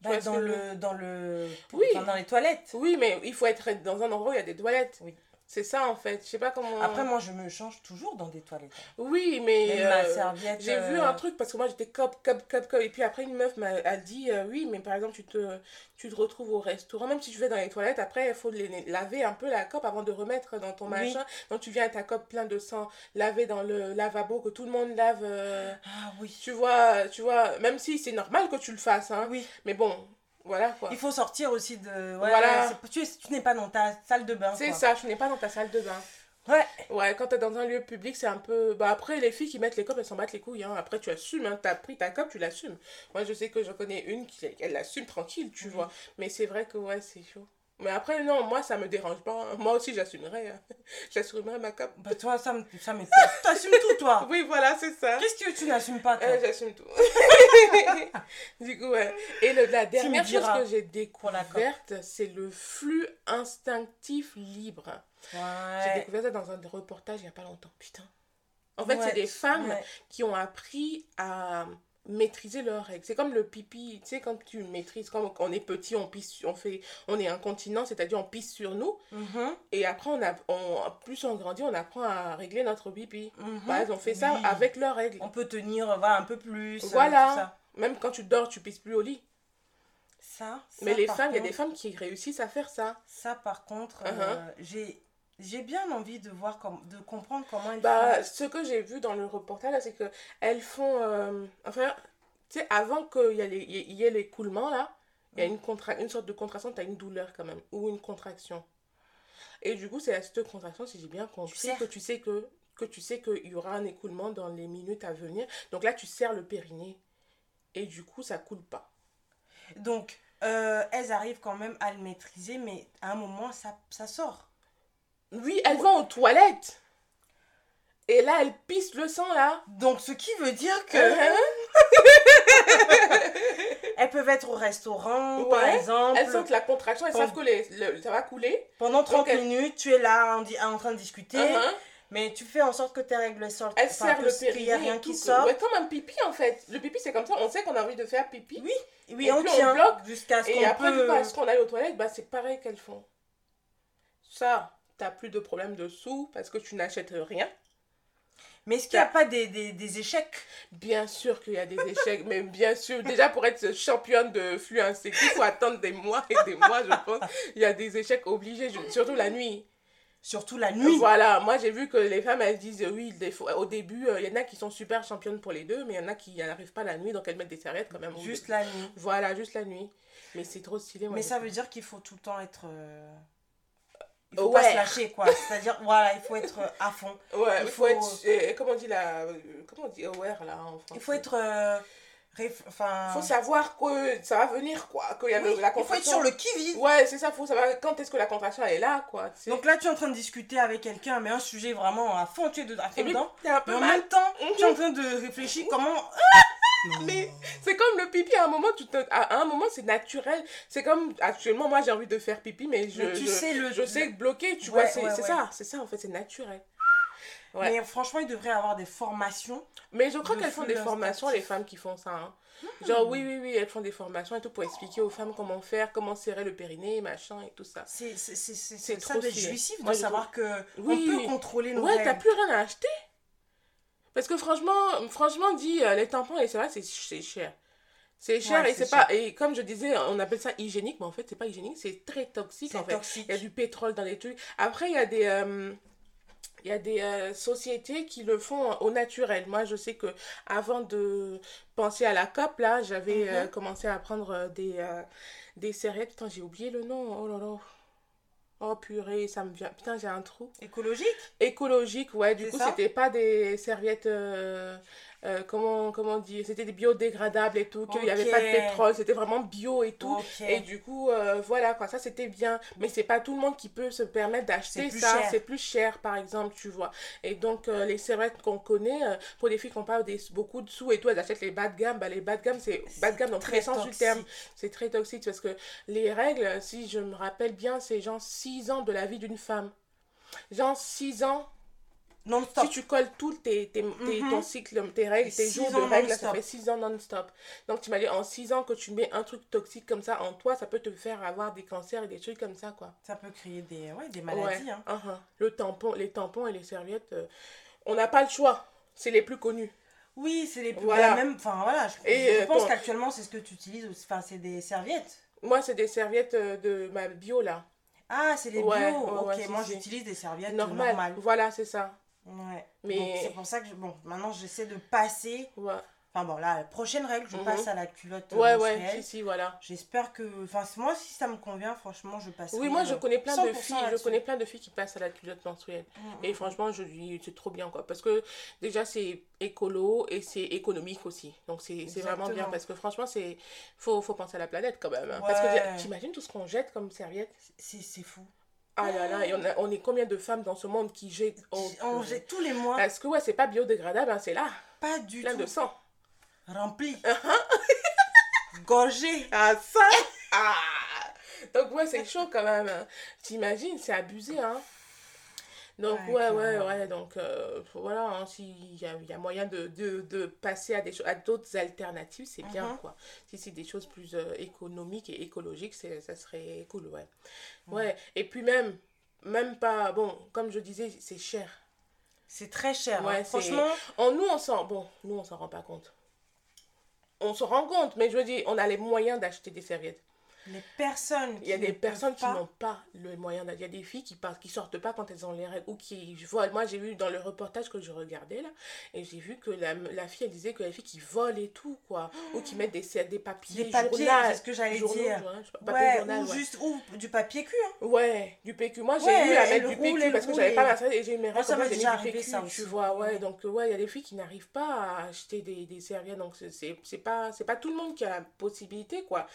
Bah, dans le dans le Oui. enfin, dans les toilettes. Oui, mais il faut être dans un endroit où il y a des toilettes. Oui. C'est ça, en fait. Je sais pas comment. Après moi je me change toujours dans des toilettes. Oui, mais. Ma euh, serviette. J'ai vu euh, un truc parce que moi j'étais cop, cop, cop, cop. Et puis après, une meuf m'a a dit euh, Oui, mais par exemple, tu te, tu te retrouves au restaurant, même si tu vas dans les toilettes, après, il faut les, les- laver un peu la cope avant de remettre dans ton Oui. machin. Donc tu viens à ta cope plein de sang, laver dans le lavabo, que tout le monde lave. Ah oui. tu vois, tu vois, même si c'est normal que tu le fasses, hein. Oui. Mais bon, voilà quoi. Il faut sortir aussi de ouais, Voilà. tu, tu n'es pas dans ta salle de bain. C'est ça, tu n'es pas dans ta salle de bain. Ouais. Ouais, quand t'es dans un lieu public, c'est un peu. Bah, après, les filles qui mettent les copes, elles s'en battent les couilles. Hein. Après, tu assumes. Hein. T'as pris ta cope, tu l'assumes. Moi, je sais que j'en connais une qui elle l'assume tranquille, tu vois. Mais c'est vrai que, ouais, c'est chaud. Mais après, non, moi, ça me dérange pas. Moi aussi, j'assumerais. hein. [LAUGHS] J'assumerais ma cope. Bah toi ça me ça me t'assumes tout toi. [LAUGHS] Oui, voilà, c'est ça. Qu'est-ce que tu n'assumes pas toi Euh, J'assume tout. [LAUGHS] du coup, ouais. Et le- la dernière chose que j'ai découverte, c'est le flux instinctif libre. J'ai Ouais. découvert ça dans un reportage il y a pas longtemps. Putain. En fait, Ouais, c'est des femmes ouais. qui ont appris à maîtriser leurs règles. C'est comme le pipi, tu sais, quand tu maîtrises, quand on est petit, on pisse, on fait, on est incontinent, c'est-à-dire on pisse sur nous, Mhm, et après, on a, on, plus on grandit, on apprend à régler notre pipi. Bah, elles ont fait ça Oui. avec leurs règles. On peut tenir voilà, un peu plus. euh, Voilà. tout ça. Même quand tu dors, tu pisses plus au lit. Ça, ça, Mais les femmes, il y a des femmes qui réussissent à faire ça. Ça, par contre, Uh-huh. euh, j'ai j'ai bien envie de voir comme de comprendre comment elles Bah, font. ce que j'ai vu dans le reportage, c'est que elles font. euh, enfin, tu sais, avant qu'il y, y ait l'écoulement, là, il y a une, contra une sorte de contraction, tu as une douleur quand même, ou une contraction. Et du coup, c'est à cette contraction, si j'ai bien compris, que tu sais que que tu sais qu'il y aura un écoulement dans les minutes à venir. Donc là, tu serres le périnée. Et du coup, ça coule pas. Donc, euh, elles arrivent quand même à le maîtriser, mais à un moment, ça, ça sort. Oui, elles vont aux toilettes. Et là, elles pissent le sang, là. Donc, ce qui veut dire que [LAUGHS] elles peuvent être au restaurant, par exemple. Elles sentent la contraction, elles savent que les- le- ça va couler. Pendant 30 Donc, elles- minutes, tu es là en, train de discuter, Uh-huh. mais tu fais en sorte que tes règles sortent. Elle enfin, le périnée. n'y a rien qui sort. Ouais, comme un pipi en fait. Le pipi c'est comme ça, on sait qu'on a envie de faire pipi. Oui, Oui, Et on puis on tient bloque, jusqu'à ce Et qu'on après, du peut... coup, à ce qu'on aille aux toilettes, bah, c'est pareil qu'elles font. Ça, t'as plus de problème de sous parce que tu n'achètes rien. Mais est-ce qu'il n'y a pas des, des, des échecs? Bien sûr qu'il y a des échecs, mais bien sûr, déjà pour être championne de flux insécure, il faut attendre des mois et des mois, je pense. Il y a des échecs obligés, surtout la nuit. Surtout la nuit? Voilà, moi j'ai vu que les femmes elles disent euh, oui, des fois, au début, euh, il y en a qui sont super championnes pour les deux, mais il y en a qui n'arrivent pas la nuit, donc elles mettent des serviettes quand même. Juste la nuit. Voilà, juste la nuit. Mais c'est trop stylé, moi. Mais ça veut dire qu'il faut tout le temps être... euh, Il faut Ouais. pas se lâcher, quoi. C'est-à-dire, voilà, il faut être euh, à fond. Ouais, il faut, faut- être. euh, comment on dit la. euh, Comment on dit aware là en Il faut être... euh, réf- Enfin... faut savoir que ça va venir, quoi. Qu'il y a le- il faut être sur le qui-vive. Ouais, c'est ça, faut savoir quand est-ce que la contraction elle est là, quoi. Donc là, tu es en train de discuter avec quelqu'un, mais un sujet vraiment à fond, tu es de, à fond puis, dedans. un Mais peu en mal. même temps, Mhm. tu es en train de réfléchir comment... Mais c'est comme le pipi, à un moment, tu te... à un moment c'est naturel. C'est comme actuellement, moi j'ai envie de faire pipi, mais je, Mais tu je, sais le... je sais bloquer, tu Ouais, vois, c'est ouais, c'est ouais. ça, c'est ça en fait, c'est naturel. Ouais. Mais franchement, il devrait avoir des formations. Mais je crois de qu'elles font des formations, les femmes qui font ça. hein. Genre, oui, oui, oui, elles font des formations et tout pour expliquer aux femmes comment faire, comment serrer le périnée, machin et tout ça. C'est ça trop être stylé. jouissif Moi, de je savoir que Oui. on peut contrôler nos Ouais, t'as plus rien à acheter. Parce que franchement, franchement dit, euh, les tampons et c'est vrai, c'est cher. C'est cher Ouais, et c'est pas. Et comme je disais, on appelle ça hygiénique, mais en fait, c'est pas hygiénique, c'est très toxique C'est en fait. toxique. Il y a du pétrole dans les trucs. Après, il y a des. euh, il y a des euh, sociétés qui le font au naturel. Moi, je sais que avant de penser à la COP, là, j'avais euh, Mhm. commencé à prendre des, des serviettes. Putain, j'ai oublié le nom. Oh là là. Oh purée, ça me vient. Putain, j'ai un trou. Écologique? Écologique, ouais. Du coup, c'était pas des serviettes. euh, euh, comment, comment dire C'était des biodégradables et tout. Qu'il n'y avait pas de pétrole. C'était vraiment bio et tout. Et du coup, euh, voilà, quoi, ça c'était bien. Mais c'est pas tout le monde qui peut se permettre d'acheter ça. C'est plus cher, par exemple, tu vois. Et donc, euh, les serviettes qu'on connaît, pour les filles qui n'ont pas des, beaucoup de sous et tout, elles achètent les bas de gamme. Bah, les bas de gamme, c'est bas de gamme dans tous les sens du terme. C'est très toxique parce que les règles, si je me rappelle bien, c'est genre 6 ans de la vie d'une femme. Genre 6 ans, Non-stop. si tu colles tout tes, tes, tes- Mhm. ton cycle, tes règles, tes jours de règles, ça fait 6 ans non-stop. Donc tu m'as dit, en 6 ans que tu mets un truc toxique comme ça en toi, ça peut te faire avoir des cancers et des trucs comme ça, quoi. Ça peut créer des, ouais, des maladies. Ouais. hein. uh-huh. Le tampon, les tampons et les serviettes, euh, on n'a pas le choix. C'est les plus connus. Oui, c'est les plus. Voilà. même, enfin voilà, je, Et, je euh, pense ton- qu'actuellement c'est ce que tu utilises. aussi. Enfin, c'est des serviettes. Moi, c'est des serviettes euh, de ma bio, là. Ah, c'est les bio. Ouais, ok, moi j'utilise des serviettes Normal. normales. Voilà, c'est ça. Ouais. Mais- c'est pour ça que je- bon, maintenant j'essaie de passer. Ouais, Enfin bon, là, la prochaine règle, je Mhm. passe à la culotte euh, ouais, ouais, si, si, voilà. J'espère que, enfin moi si ça me convient, franchement, je passe. Oui, moi, je connais plein de 100% filles, je connais plein de filles qui passent à la culotte menstruelle. Mm, Et franchement, je c'est trop bien, quoi. Parce que déjà, c'est écolo et c'est économique aussi. Donc, c'est vraiment bien. Parce que franchement, c'est faut, faut penser à la planète quand même. hein. Parce que t'imagines tout ce qu'on jette comme serviette? C'est fou. Ah là là, et on, a- on est combien de femmes dans ce monde qui jettent oh, On purée. jette tous les mois, Parce que, ouais, c'est pas biodégradable, hein, c'est là, pas du plein tout de sang. rempli, [LAUGHS] gorgé. Ah, ça Ah Donc, ouais, c'est chaud quand même. hein. T'imagines, c'est abusé, hein. Donc, Ouais, ouais, ouais, ouais. Donc, euh, voilà, hein, s'il y a, il y a moyen de, de, de passer à des à d'autres alternatives, c'est bien, Mhm. quoi. Si c'est des choses plus euh, économiques et écologiques, ça serait cool, ouais. Ouais, et puis même, même pas, bon, comme je disais, c'est cher. C'est très cher. Ouais, hein. c'est- Franchement, En nous, on s'en, bon, nous, on s'en rend pas compte. On se rend compte, mais je veux dire, on a les moyens d'acheter des serviettes. Les personnes. Il y a des ne personnes qui n'ont pas le moyen d'aller. Il y a des filles qui partent, qui sortent pas quand elles ont les règles ou qui volent. Moi, j'ai vu dans le reportage que je regardais là, et j'ai vu que la, la fille, elle disait que les filles qui volent et tout, quoi. Ou qui mettent des, des papiers, Des papiers, c'est ce que j'allais journaux, dire. pas, papier Ouais, journal, ou ouais. juste ou du papier cul. hein. Ouais, du PQ. Moi, j'ai Ouais, eu à mettre du roule, PQ parce que j'avais pas ma salle et j'ai mes Moi, règles. j'ai déjà arrivé, PQ, ça tu aussi. vois. Ouais, donc, euh, ouais, il y a des filles qui n'arrivent pas à acheter des, des serviettes. Donc, c'est pas, c'est pas tout le monde qui a la possibilité, quoi.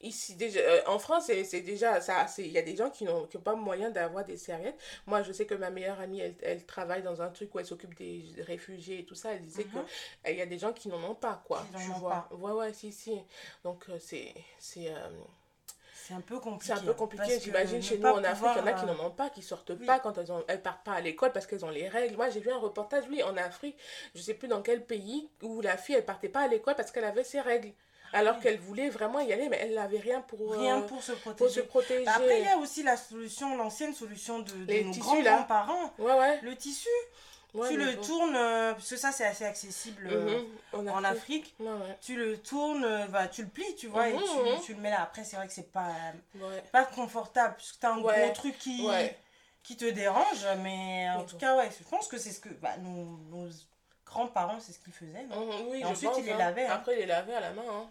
Ici, déjà, euh, en France, c'est déjà ça. Il y a des gens qui n'ont pas moyen d'avoir des serviettes. Moi, je sais que ma meilleure amie, elle, elle travaille dans un truc où elle s'occupe des réfugiés et tout ça. Elle disait Mhm. que il y a des gens qui n'en ont pas, quoi. Qui tu vois? Ouais, ouais, si, si. Donc, euh, c'est. c'est euh, C'est un peu compliqué. c'est un peu compliqué, parce que j'imagine. ne Chez nous, pas en Afrique, il y en a qui n'en ont pas, qui sortent oui. pas quand elles ont, elles partent pas à l'école parce qu'elles ont les règles. Moi, j'ai vu un reportage, oui, en Afrique, je sais plus dans quel pays, où la fille, elle partait pas à l'école parce qu'elle avait ses règles. Alors qu'elle voulait vraiment y aller, mais elle n'avait rien pour, euh, euh, Rien pour se pour se protéger. Bah, Après, il y a aussi la solution, l'ancienne solution de, de Les nos tissus, là. grands-parents. Ouais, ouais. Le tissu, ouais tu le bon. tournes, euh, parce que ça c'est assez accessible euh, Mhm, en Afrique. Ouais, ouais. Tu le tournes, bah, tu le plies, tu vois, et Mhm, tu, mhm. tu le mets là. Après, c'est vrai que c'est pas, pas confortable, parce que t'as un gros truc qui, qui te dérange, mais en tout cas, ouais, je pense que c'est ce que bah, nos, nos grands-parents, c'est ce qu'ils faisaient. non Mhm, oui, Et ensuite, pense, il les hein. lavait, hein. Après, il les lavait à la main. hein.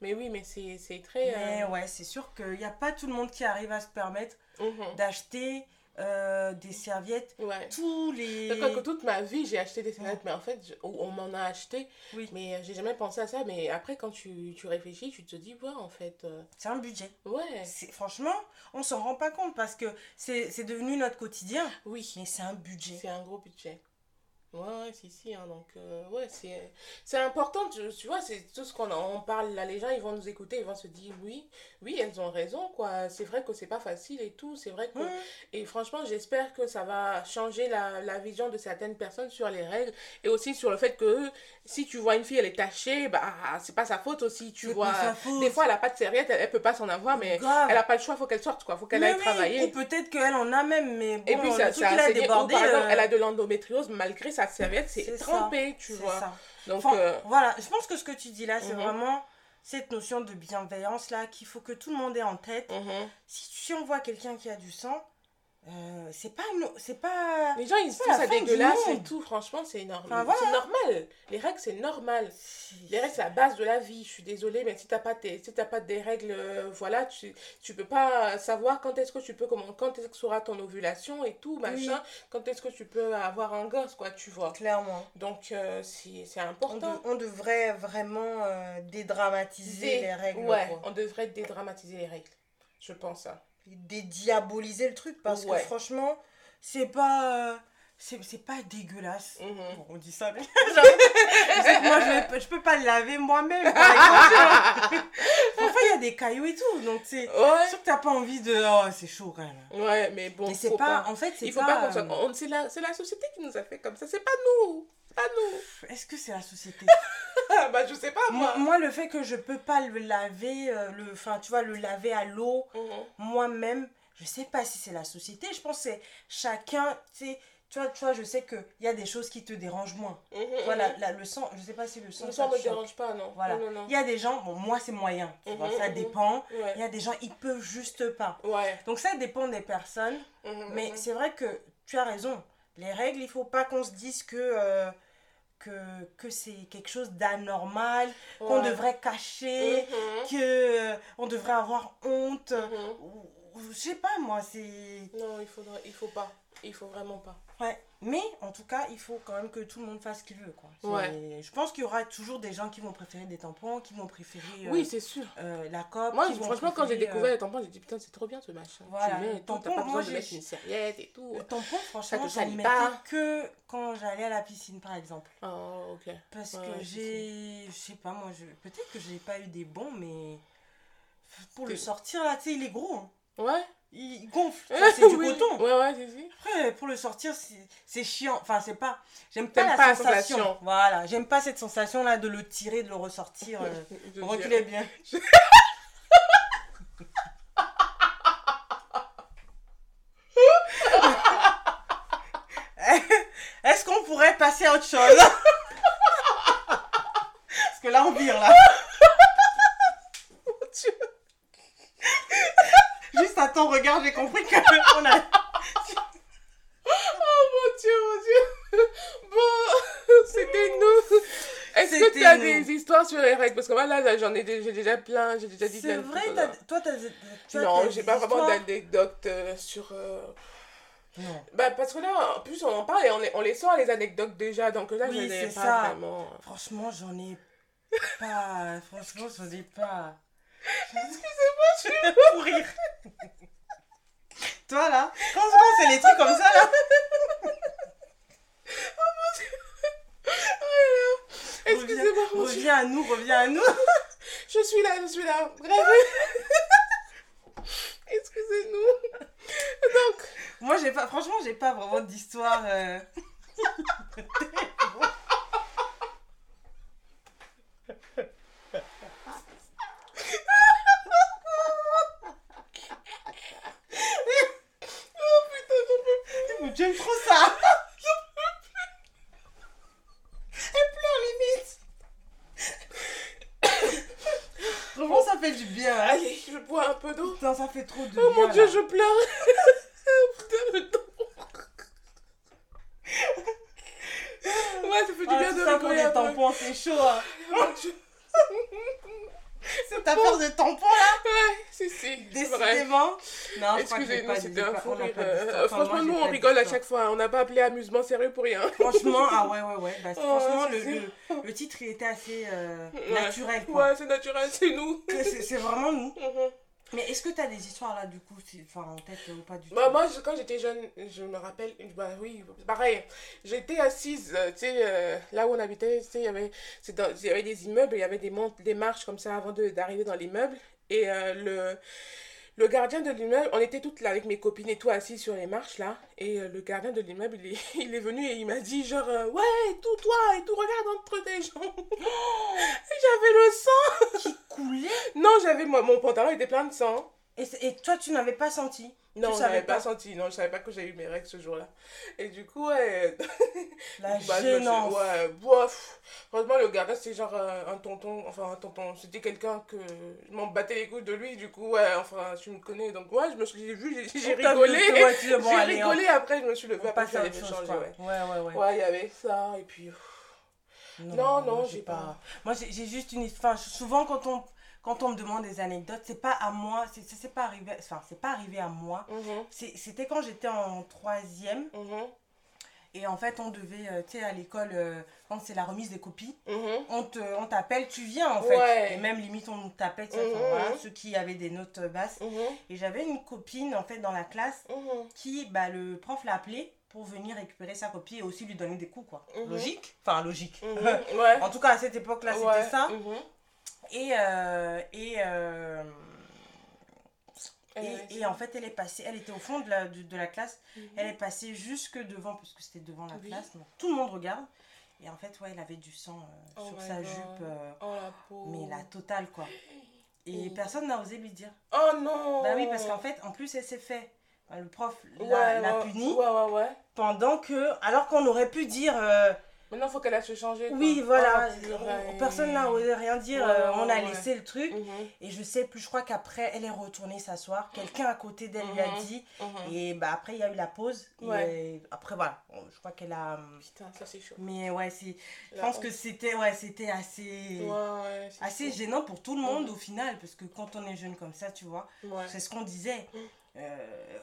Mais oui, mais c'est très. Mais euh, ouais, c'est sûr qu'il n'y a pas tout le monde qui arrive à se permettre mhm. d'acheter euh, des serviettes Ouais. tous les... Que toute ma vie, j'ai acheté des serviettes, mais en fait, je- on m'en a acheté, Oui. mais euh, j'ai jamais pensé à ça. Mais après, quand tu, tu réfléchis, tu te dis, ouais, en fait, euh, C'est un budget. ouais, C'est- Franchement, on s'en rend pas compte parce que c'est c'est devenu notre quotidien. oui, Mais c'est un budget. c'est un gros budget. Ouais, ouais, si, si. hein, donc, euh, ouais, c'est c'est important. Tu, tu vois, c'est tout ce qu'on on parle là. Les gens, ils vont nous écouter, ils vont se dire oui, oui, elles ont raison, quoi. C'est vrai que c'est pas facile et tout. C'est vrai que. Ouais. Et franchement, j'espère que ça va changer la, la vision de certaines personnes sur les règles et aussi sur le fait que si tu vois une fille, elle est tachée, bah, c'est pas sa faute aussi. Tu vois, des fois, elle a pas de serviette, elle, elle peut pas s'en avoir, mais Grave. elle a pas le choix, faut qu'elle sorte, quoi. Faut qu'elle aille oui, travailler. Ou peut-être qu'elle en a même, mais bon, Et puis, ça, ça a. Ou débordé. par exemple, euh, elle a de l'endométriose malgré sa serviette, c'est c'est ça. trempé, tu vois. ça. Donc, Enfin, euh, voilà, je pense que ce que tu dis là, c'est Mhm. vraiment cette notion de bienveillance là qu'il faut que tout le monde ait en tête. mhm. Si, si on voit quelqu'un qui a du sang, euh, c'est pas c'est pas les gens ils trouvent ça dégueulasse et tout, franchement, c'est normal. Enfin, voilà. C'est normal. Les règles, c'est normal. Les règles, c'est la base de la vie. Je suis désolée, mais si t'as pas, tes, si t'as pas des règles, euh, voilà, tu, tu peux pas savoir quand est-ce que tu peux, comment, quand est-ce que sera ton ovulation et tout, machin, quand est-ce que tu peux avoir un gosse, quoi, tu vois. clairement. Donc, euh, c'est On, important. de- on devrait vraiment euh, dédramatiser Dé- les règles. Ouais, quoi. on devrait dédramatiser les règles. Je pense ça. Dédiaboliser le truc parce Ouais. que franchement, c'est pas euh, c'est pas dégueulasse. Mhm. Bon, on dit ça, mais [LAUGHS] moi, je, je peux pas le laver moi-même. [LAUGHS] Parfois, il y a des cailloux et tout, donc c'est Ouais. sûr que t'as pas envie de... Oh, c'est chaud quand même. Ouais, mais bon. c'est faut pas, En fait, c'est Il faut pas... pas, qu'on soit. euh, on- C'est la, c'est la société qui nous a fait comme ça. C'est pas nous. Pas nous. Est-ce que c'est la société? Bah, je sais pas, moi, moi. moi, le fait que je peux pas le laver, euh, le, enfin, tu vois, le laver à l'eau, Mhm. moi-même, je sais pas si c'est la société. Je pense que c'est chacun, tu sais... Tu vois, tu vois, je sais qu'il y a des choses qui te dérangent moins. Mhm, Voilà, mhm. la- le sang, je sais pas si le sang... Le sang te me dérange pas, non. Voilà. Non, non, Il y a des gens, bon, moi c'est moyen, tu vois, ça dépend. non. Ouais. Il y a des gens, ils peuvent juste pas. Ouais. Donc ça dépend des personnes. Mais c'est vrai que tu as raison. Les règles, il faut pas qu'on se dise que, euh, que, que c'est quelque chose d'anormal, qu'on devrait cacher, Mhm, que euh, on devrait avoir honte. mhm. Ou- Je sais pas moi, c'est... Non, il faudrait, il faut pas. Il faut vraiment pas. Ouais. Mais en tout cas, il faut quand même que tout le monde fasse ce qu'il veut. Quoi. Ouais. Je pense qu'il y aura toujours des gens qui vont préférer des tampons, qui vont préférer euh, Oui, c'est sûr. euh, la cope. Moi, franchement, quand j'ai découvert euh, les tampons, j'ai dit putain, c'est trop bien ce machin. Voilà, tu mets tampon, pas moi, besoin de mettre une serviette et tout. Le tampon, franchement, j'en salit mettais pas. que quand j'allais à la piscine, par exemple. Oh, ok. Parce Ouais, que j'ai... Je sais pas, moi, je... peut-être que j'ai pas eu des bons, mais... Pour le sortir, là, tu sais, il est gros. hein. Ouais. Il gonfle. [LAUGHS] C'est du Oui. coton. Ouais, ouais, c'est si. Après, pour le sortir, c'est chiant. Enfin, c'est pas... J'aime pas la pas la sensation. Voilà, j'aime pas cette sensation-là de le tirer, de le ressortir. euh, [LAUGHS] Reculez bien. [LAUGHS] Est-ce qu'on pourrait passer à autre chose? Parce que là, on vire, là. Attends, regarde, j'ai compris qu'on [LAUGHS] a... Oh mon dieu, mon dieu. Bon, c'était nous. Est-ce que tu as nous. des histoires sur les règles? Parce que moi, là, j'en ai, j'ai déjà plein. J'ai déjà dit C'est vrai, t'as- là. toi, t'as... toi, Non, j'ai pas vraiment d'anecdotes euh, sur. euh, Non. Bah, parce que là, en plus, on en parle et on les, on les sort, les anecdotes déjà. Donc là, Oui, je pas ça. vraiment. Franchement, j'en ai pas... Franchement, j'en ai pas... [LAUGHS] Excusez-moi, je suis. [LAUGHS] pour rire. Toi là, quand, c'est les trucs comme ça là, Excusez-moi, mon Dieu. reviens à nous, reviens à nous. [LAUGHS] Je suis là, je suis là. Bref. [LAUGHS] Excusez-nous. Donc, Moi j'ai pas, franchement j'ai pas vraiment d'histoire. euh. [LAUGHS] oh putain, j'en peux plus. Mais J'aime trop ça. Elle pleure limite. Vraiment ça fait du bien. hein. Allez, je bois un peu d'eau. Putain ça fait trop de Oh bien. mon dieu, là. je pleure. Oh, putain, le temps. Ouais, ça fait du Ah, bien tout de ça pour rigoler les un peu. tampons, c'est chaud. Hein. Mon Dieu. C'est ta peur de tampons là Ouais, si, si, c'est vrai. Décidément. Non, je crois que j'ai Excusez-nous, pas- c'était j'ai un pas- fou on n'a rire. pas d'histoire. Euh, Enfin, moi, franchement, j'ai nous, pas on rigole à d'histoire. chaque fois. On n'a pas appelé amusement sérieux pour rien. Franchement, ah ouais, ouais, ouais. Bah, [LAUGHS] Oh, franchement, le, le, le titre, il était assez euh, Ouais. naturel, quoi. Ouais, c'est naturel, c'est nous. C'est vraiment nous. Mhm. Mais est-ce que tu as des histoires là, du coup, enfin, en tête ou pas du tout? Bah, moi, je- quand j'étais jeune, je me rappelle, bah oui, pareil, j'étais assise, euh, tu sais, euh, là où on habitait, tu sais, il y avait, c'est dans- il y avait des immeubles, il y avait des, mont- des marches comme ça avant d'arriver dans l'immeuble. Et euh, le, le gardien de l'immeuble, on était toutes là avec mes copines et tout assises sur les marches là. Et euh, le gardien de l'immeuble, il est, [LAUGHS] il est venu et il m'a dit genre, euh, ouais, tout toi et tout, regarde entre tes jambes. [GASPS] et j'avais le sang. Qui coulait? Non, j'avais, moi, mon pantalon était plein de sang. Et, c'est- et toi, tu n'avais pas senti? Non, je n'avais pas pas? senti. Non, je savais pas que j'ai eu mes règles ce jour-là. Et du coup, ouais. [LAUGHS] La bah, gênance. Ouais, bof. Franchement, le gardien, c'était genre euh, un tonton. Enfin, un tonton. C'était quelqu'un que je m'en battais les couilles de lui. Du coup, ouais, enfin, tu me connais. Donc, ouais, je me suis vu, j'ai- rigolé. [LAUGHS] j'ai rigolé. Après, je me suis levée. Après, j'allais changer, ouais. Ouais, ouais, ouais. Il y avait ça. Et puis. Non, non, moi, j'ai pas. Moi, j'ai juste une histoire. Souvent, quand on, quand on me demande des anecdotes, c'est pas à moi. C'est pas arrivé. Enfin, c'est pas arrivé à moi. Mhm, C'était quand j'étais en troisième. mhm, Et en fait, on devait, euh, tu sais, à l'école, euh, quand c'est la remise des copies, mhm. on te- on t'appelle, tu viens en fait. Ouais. Et même limite, on t'appelle, voilà, mhm. ceux qui avaient des notes euh, basses. Et j'avais une copine en fait dans la classe qui, bah, le prof l'a appelée pour venir récupérer sa copie et aussi lui donner des coups, quoi. Logique Enfin, logique. [LAUGHS] Ouais. en tout cas, à cette époque-là, c'était Ouais, ça. Et, euh, et, euh, Et et, et en fait, elle est passée, elle était au fond de la, de, de la classe, Mhm. elle est passée jusque devant, parce que c'était devant la Oui. classe, donc tout le monde regarde. Et en fait, ouais, elle avait du sang euh, Oh sur sa God. jupe, euh, Oh la pauvre. mais la totale, quoi. Et personne n'a osé lui dire. Oh non Bah oui, parce qu'en fait, en plus, elle s'est fait. bah, le prof l'a Ouais, l'a ouais, pendant que. Alors qu'on aurait pu dire. euh, Maintenant, il faut qu'elle a se changer. quoi. oui, voilà. Oh, on- personne n'a osé rien dire. Ouais, euh, on a ouais, laissé le truc. Mhm, Et je sais plus, je crois qu'après, elle est retournée s'asseoir. Quelqu'un à côté d'elle lui a Mhm. dit. mhm. Et bah après, il y a eu la pause. Ouais. euh, après, voilà. Je crois qu'elle a. Putain, ça c'est chaud. Mais ouais, c'est. Je pense que c'était ouais, c'était assez. Ouais, ouais. c'est Assez chaud. gênant pour tout le monde au final. Parce que quand on est jeune comme ça, tu vois. Ouais. C'est ce qu'on disait. Mm. Euh,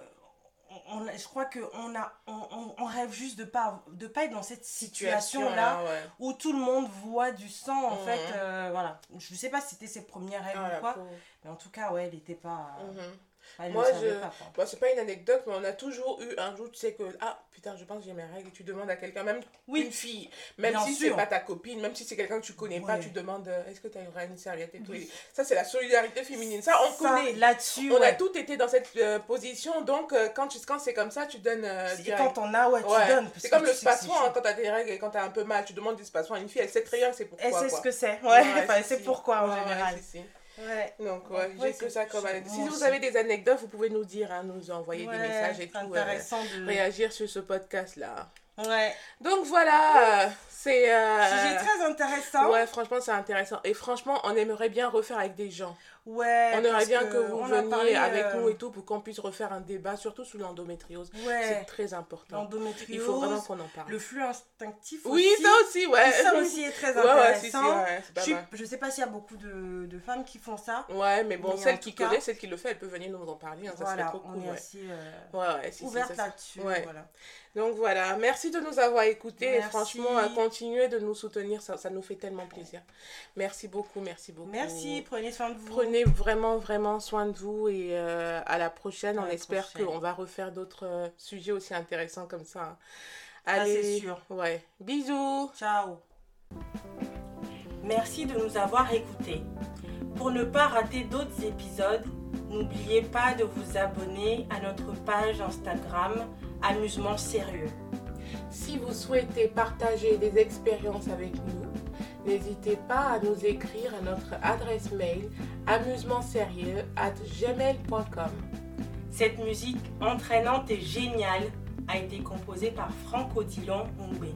on, je crois qu'on a, on, rêve juste de pas, de pas être dans cette situation-là ouais. où tout le monde voit du sang, en Mm. fait. euh, voilà. Je sais pas si c'était ses premières rêves Ah, ou la quoi, mais en tout cas, ouais, elle était pas. Mhm. Elle Moi, ne savait je- pas, c'est pas une anecdote, mais on a toujours eu un jour, tu sais que, ah putain, je pense que j'ai mes règles, et tu demandes à quelqu'un, même Oui. une fille, même Bien si c'est pas ta copine, même si c'est quelqu'un que tu connais pas, tu demandes, euh, est-ce que tu as une serviette et tout. Oui. Ça, c'est la solidarité féminine. Ça, on Ça, connaît. Là-dessus, On a ouais. tout été dans cette euh, position, donc euh, quand, tu, quand c'est comme ça, tu donnes euh, Et quand on a, ouais, tu Ouais. donnes. C'est comme le spassoir, hein, quand t'as des règles et quand t'as un peu mal, tu demandes du spassoir à une fille, elle sait très bien c'est pourquoi. Elle sait ce que c'est. Ouais, [LAUGHS] enfin, elle sait pourquoi en général. Ouais. Donc, ouais, Ouais, j'ai que c'est- ça comme c'est- anecdote. Si vous avez des anecdotes, vous pouvez nous dire, hein, nous envoyer des Ouais, messages et c'est tout. euh, intéressant de. réagir sur ce podcast-là. Ouais. Donc voilà, euh, c'est... euh, Sujet très intéressant. Ouais, franchement, c'est intéressant. Et franchement, on aimerait bien refaire avec des gens. Ouais, on aimerait bien que, vous veniez parlé, avec euh, nous et tout pour qu'on puisse refaire un débat, surtout sur l'endométriose. C'est Ouais. très important. L'endométriose. Il faut vraiment qu'on en parle. Le flux instinctif Oui, ça aussi, ouais. Ça aussi est très [LAUGHS] Ouais, ouais, si, si, intéressant. ouais, je, suis- je sais pas s'il y a beaucoup de, de femmes qui font ça. Ouais, mais bon, Mais celle qui cas- connaît, celle qui le fait, elle peut venir nous en parler. hein, ça serait trop on cool. est Ouais, assez euh, si, ouverte là-dessus. Voilà. Donc voilà, merci de nous avoir écoutés. Et franchement, à continuer de nous soutenir, ça, ça nous fait tellement plaisir. Merci beaucoup, merci beaucoup. Merci, prenez soin de vous. Prenez vraiment, vraiment soin de vous et euh, à la prochaine. À On la espère qu'on va refaire d'autres euh, sujets aussi intéressants comme ça. Ça, Allez, c'est sûr. Ouais. Bisous. Ciao. Merci de nous avoir écoutés. Pour ne pas rater d'autres épisodes, n'oubliez pas de vous abonner à notre page Instagram Amusement Sérieux. Si vous souhaitez partager des expériences avec nous, n'hésitez pas à nous écrire à notre adresse mail amusementsérieux at gmail.com. Cette musique entraînante et géniale a été composée par Franck Odilon Ngwe.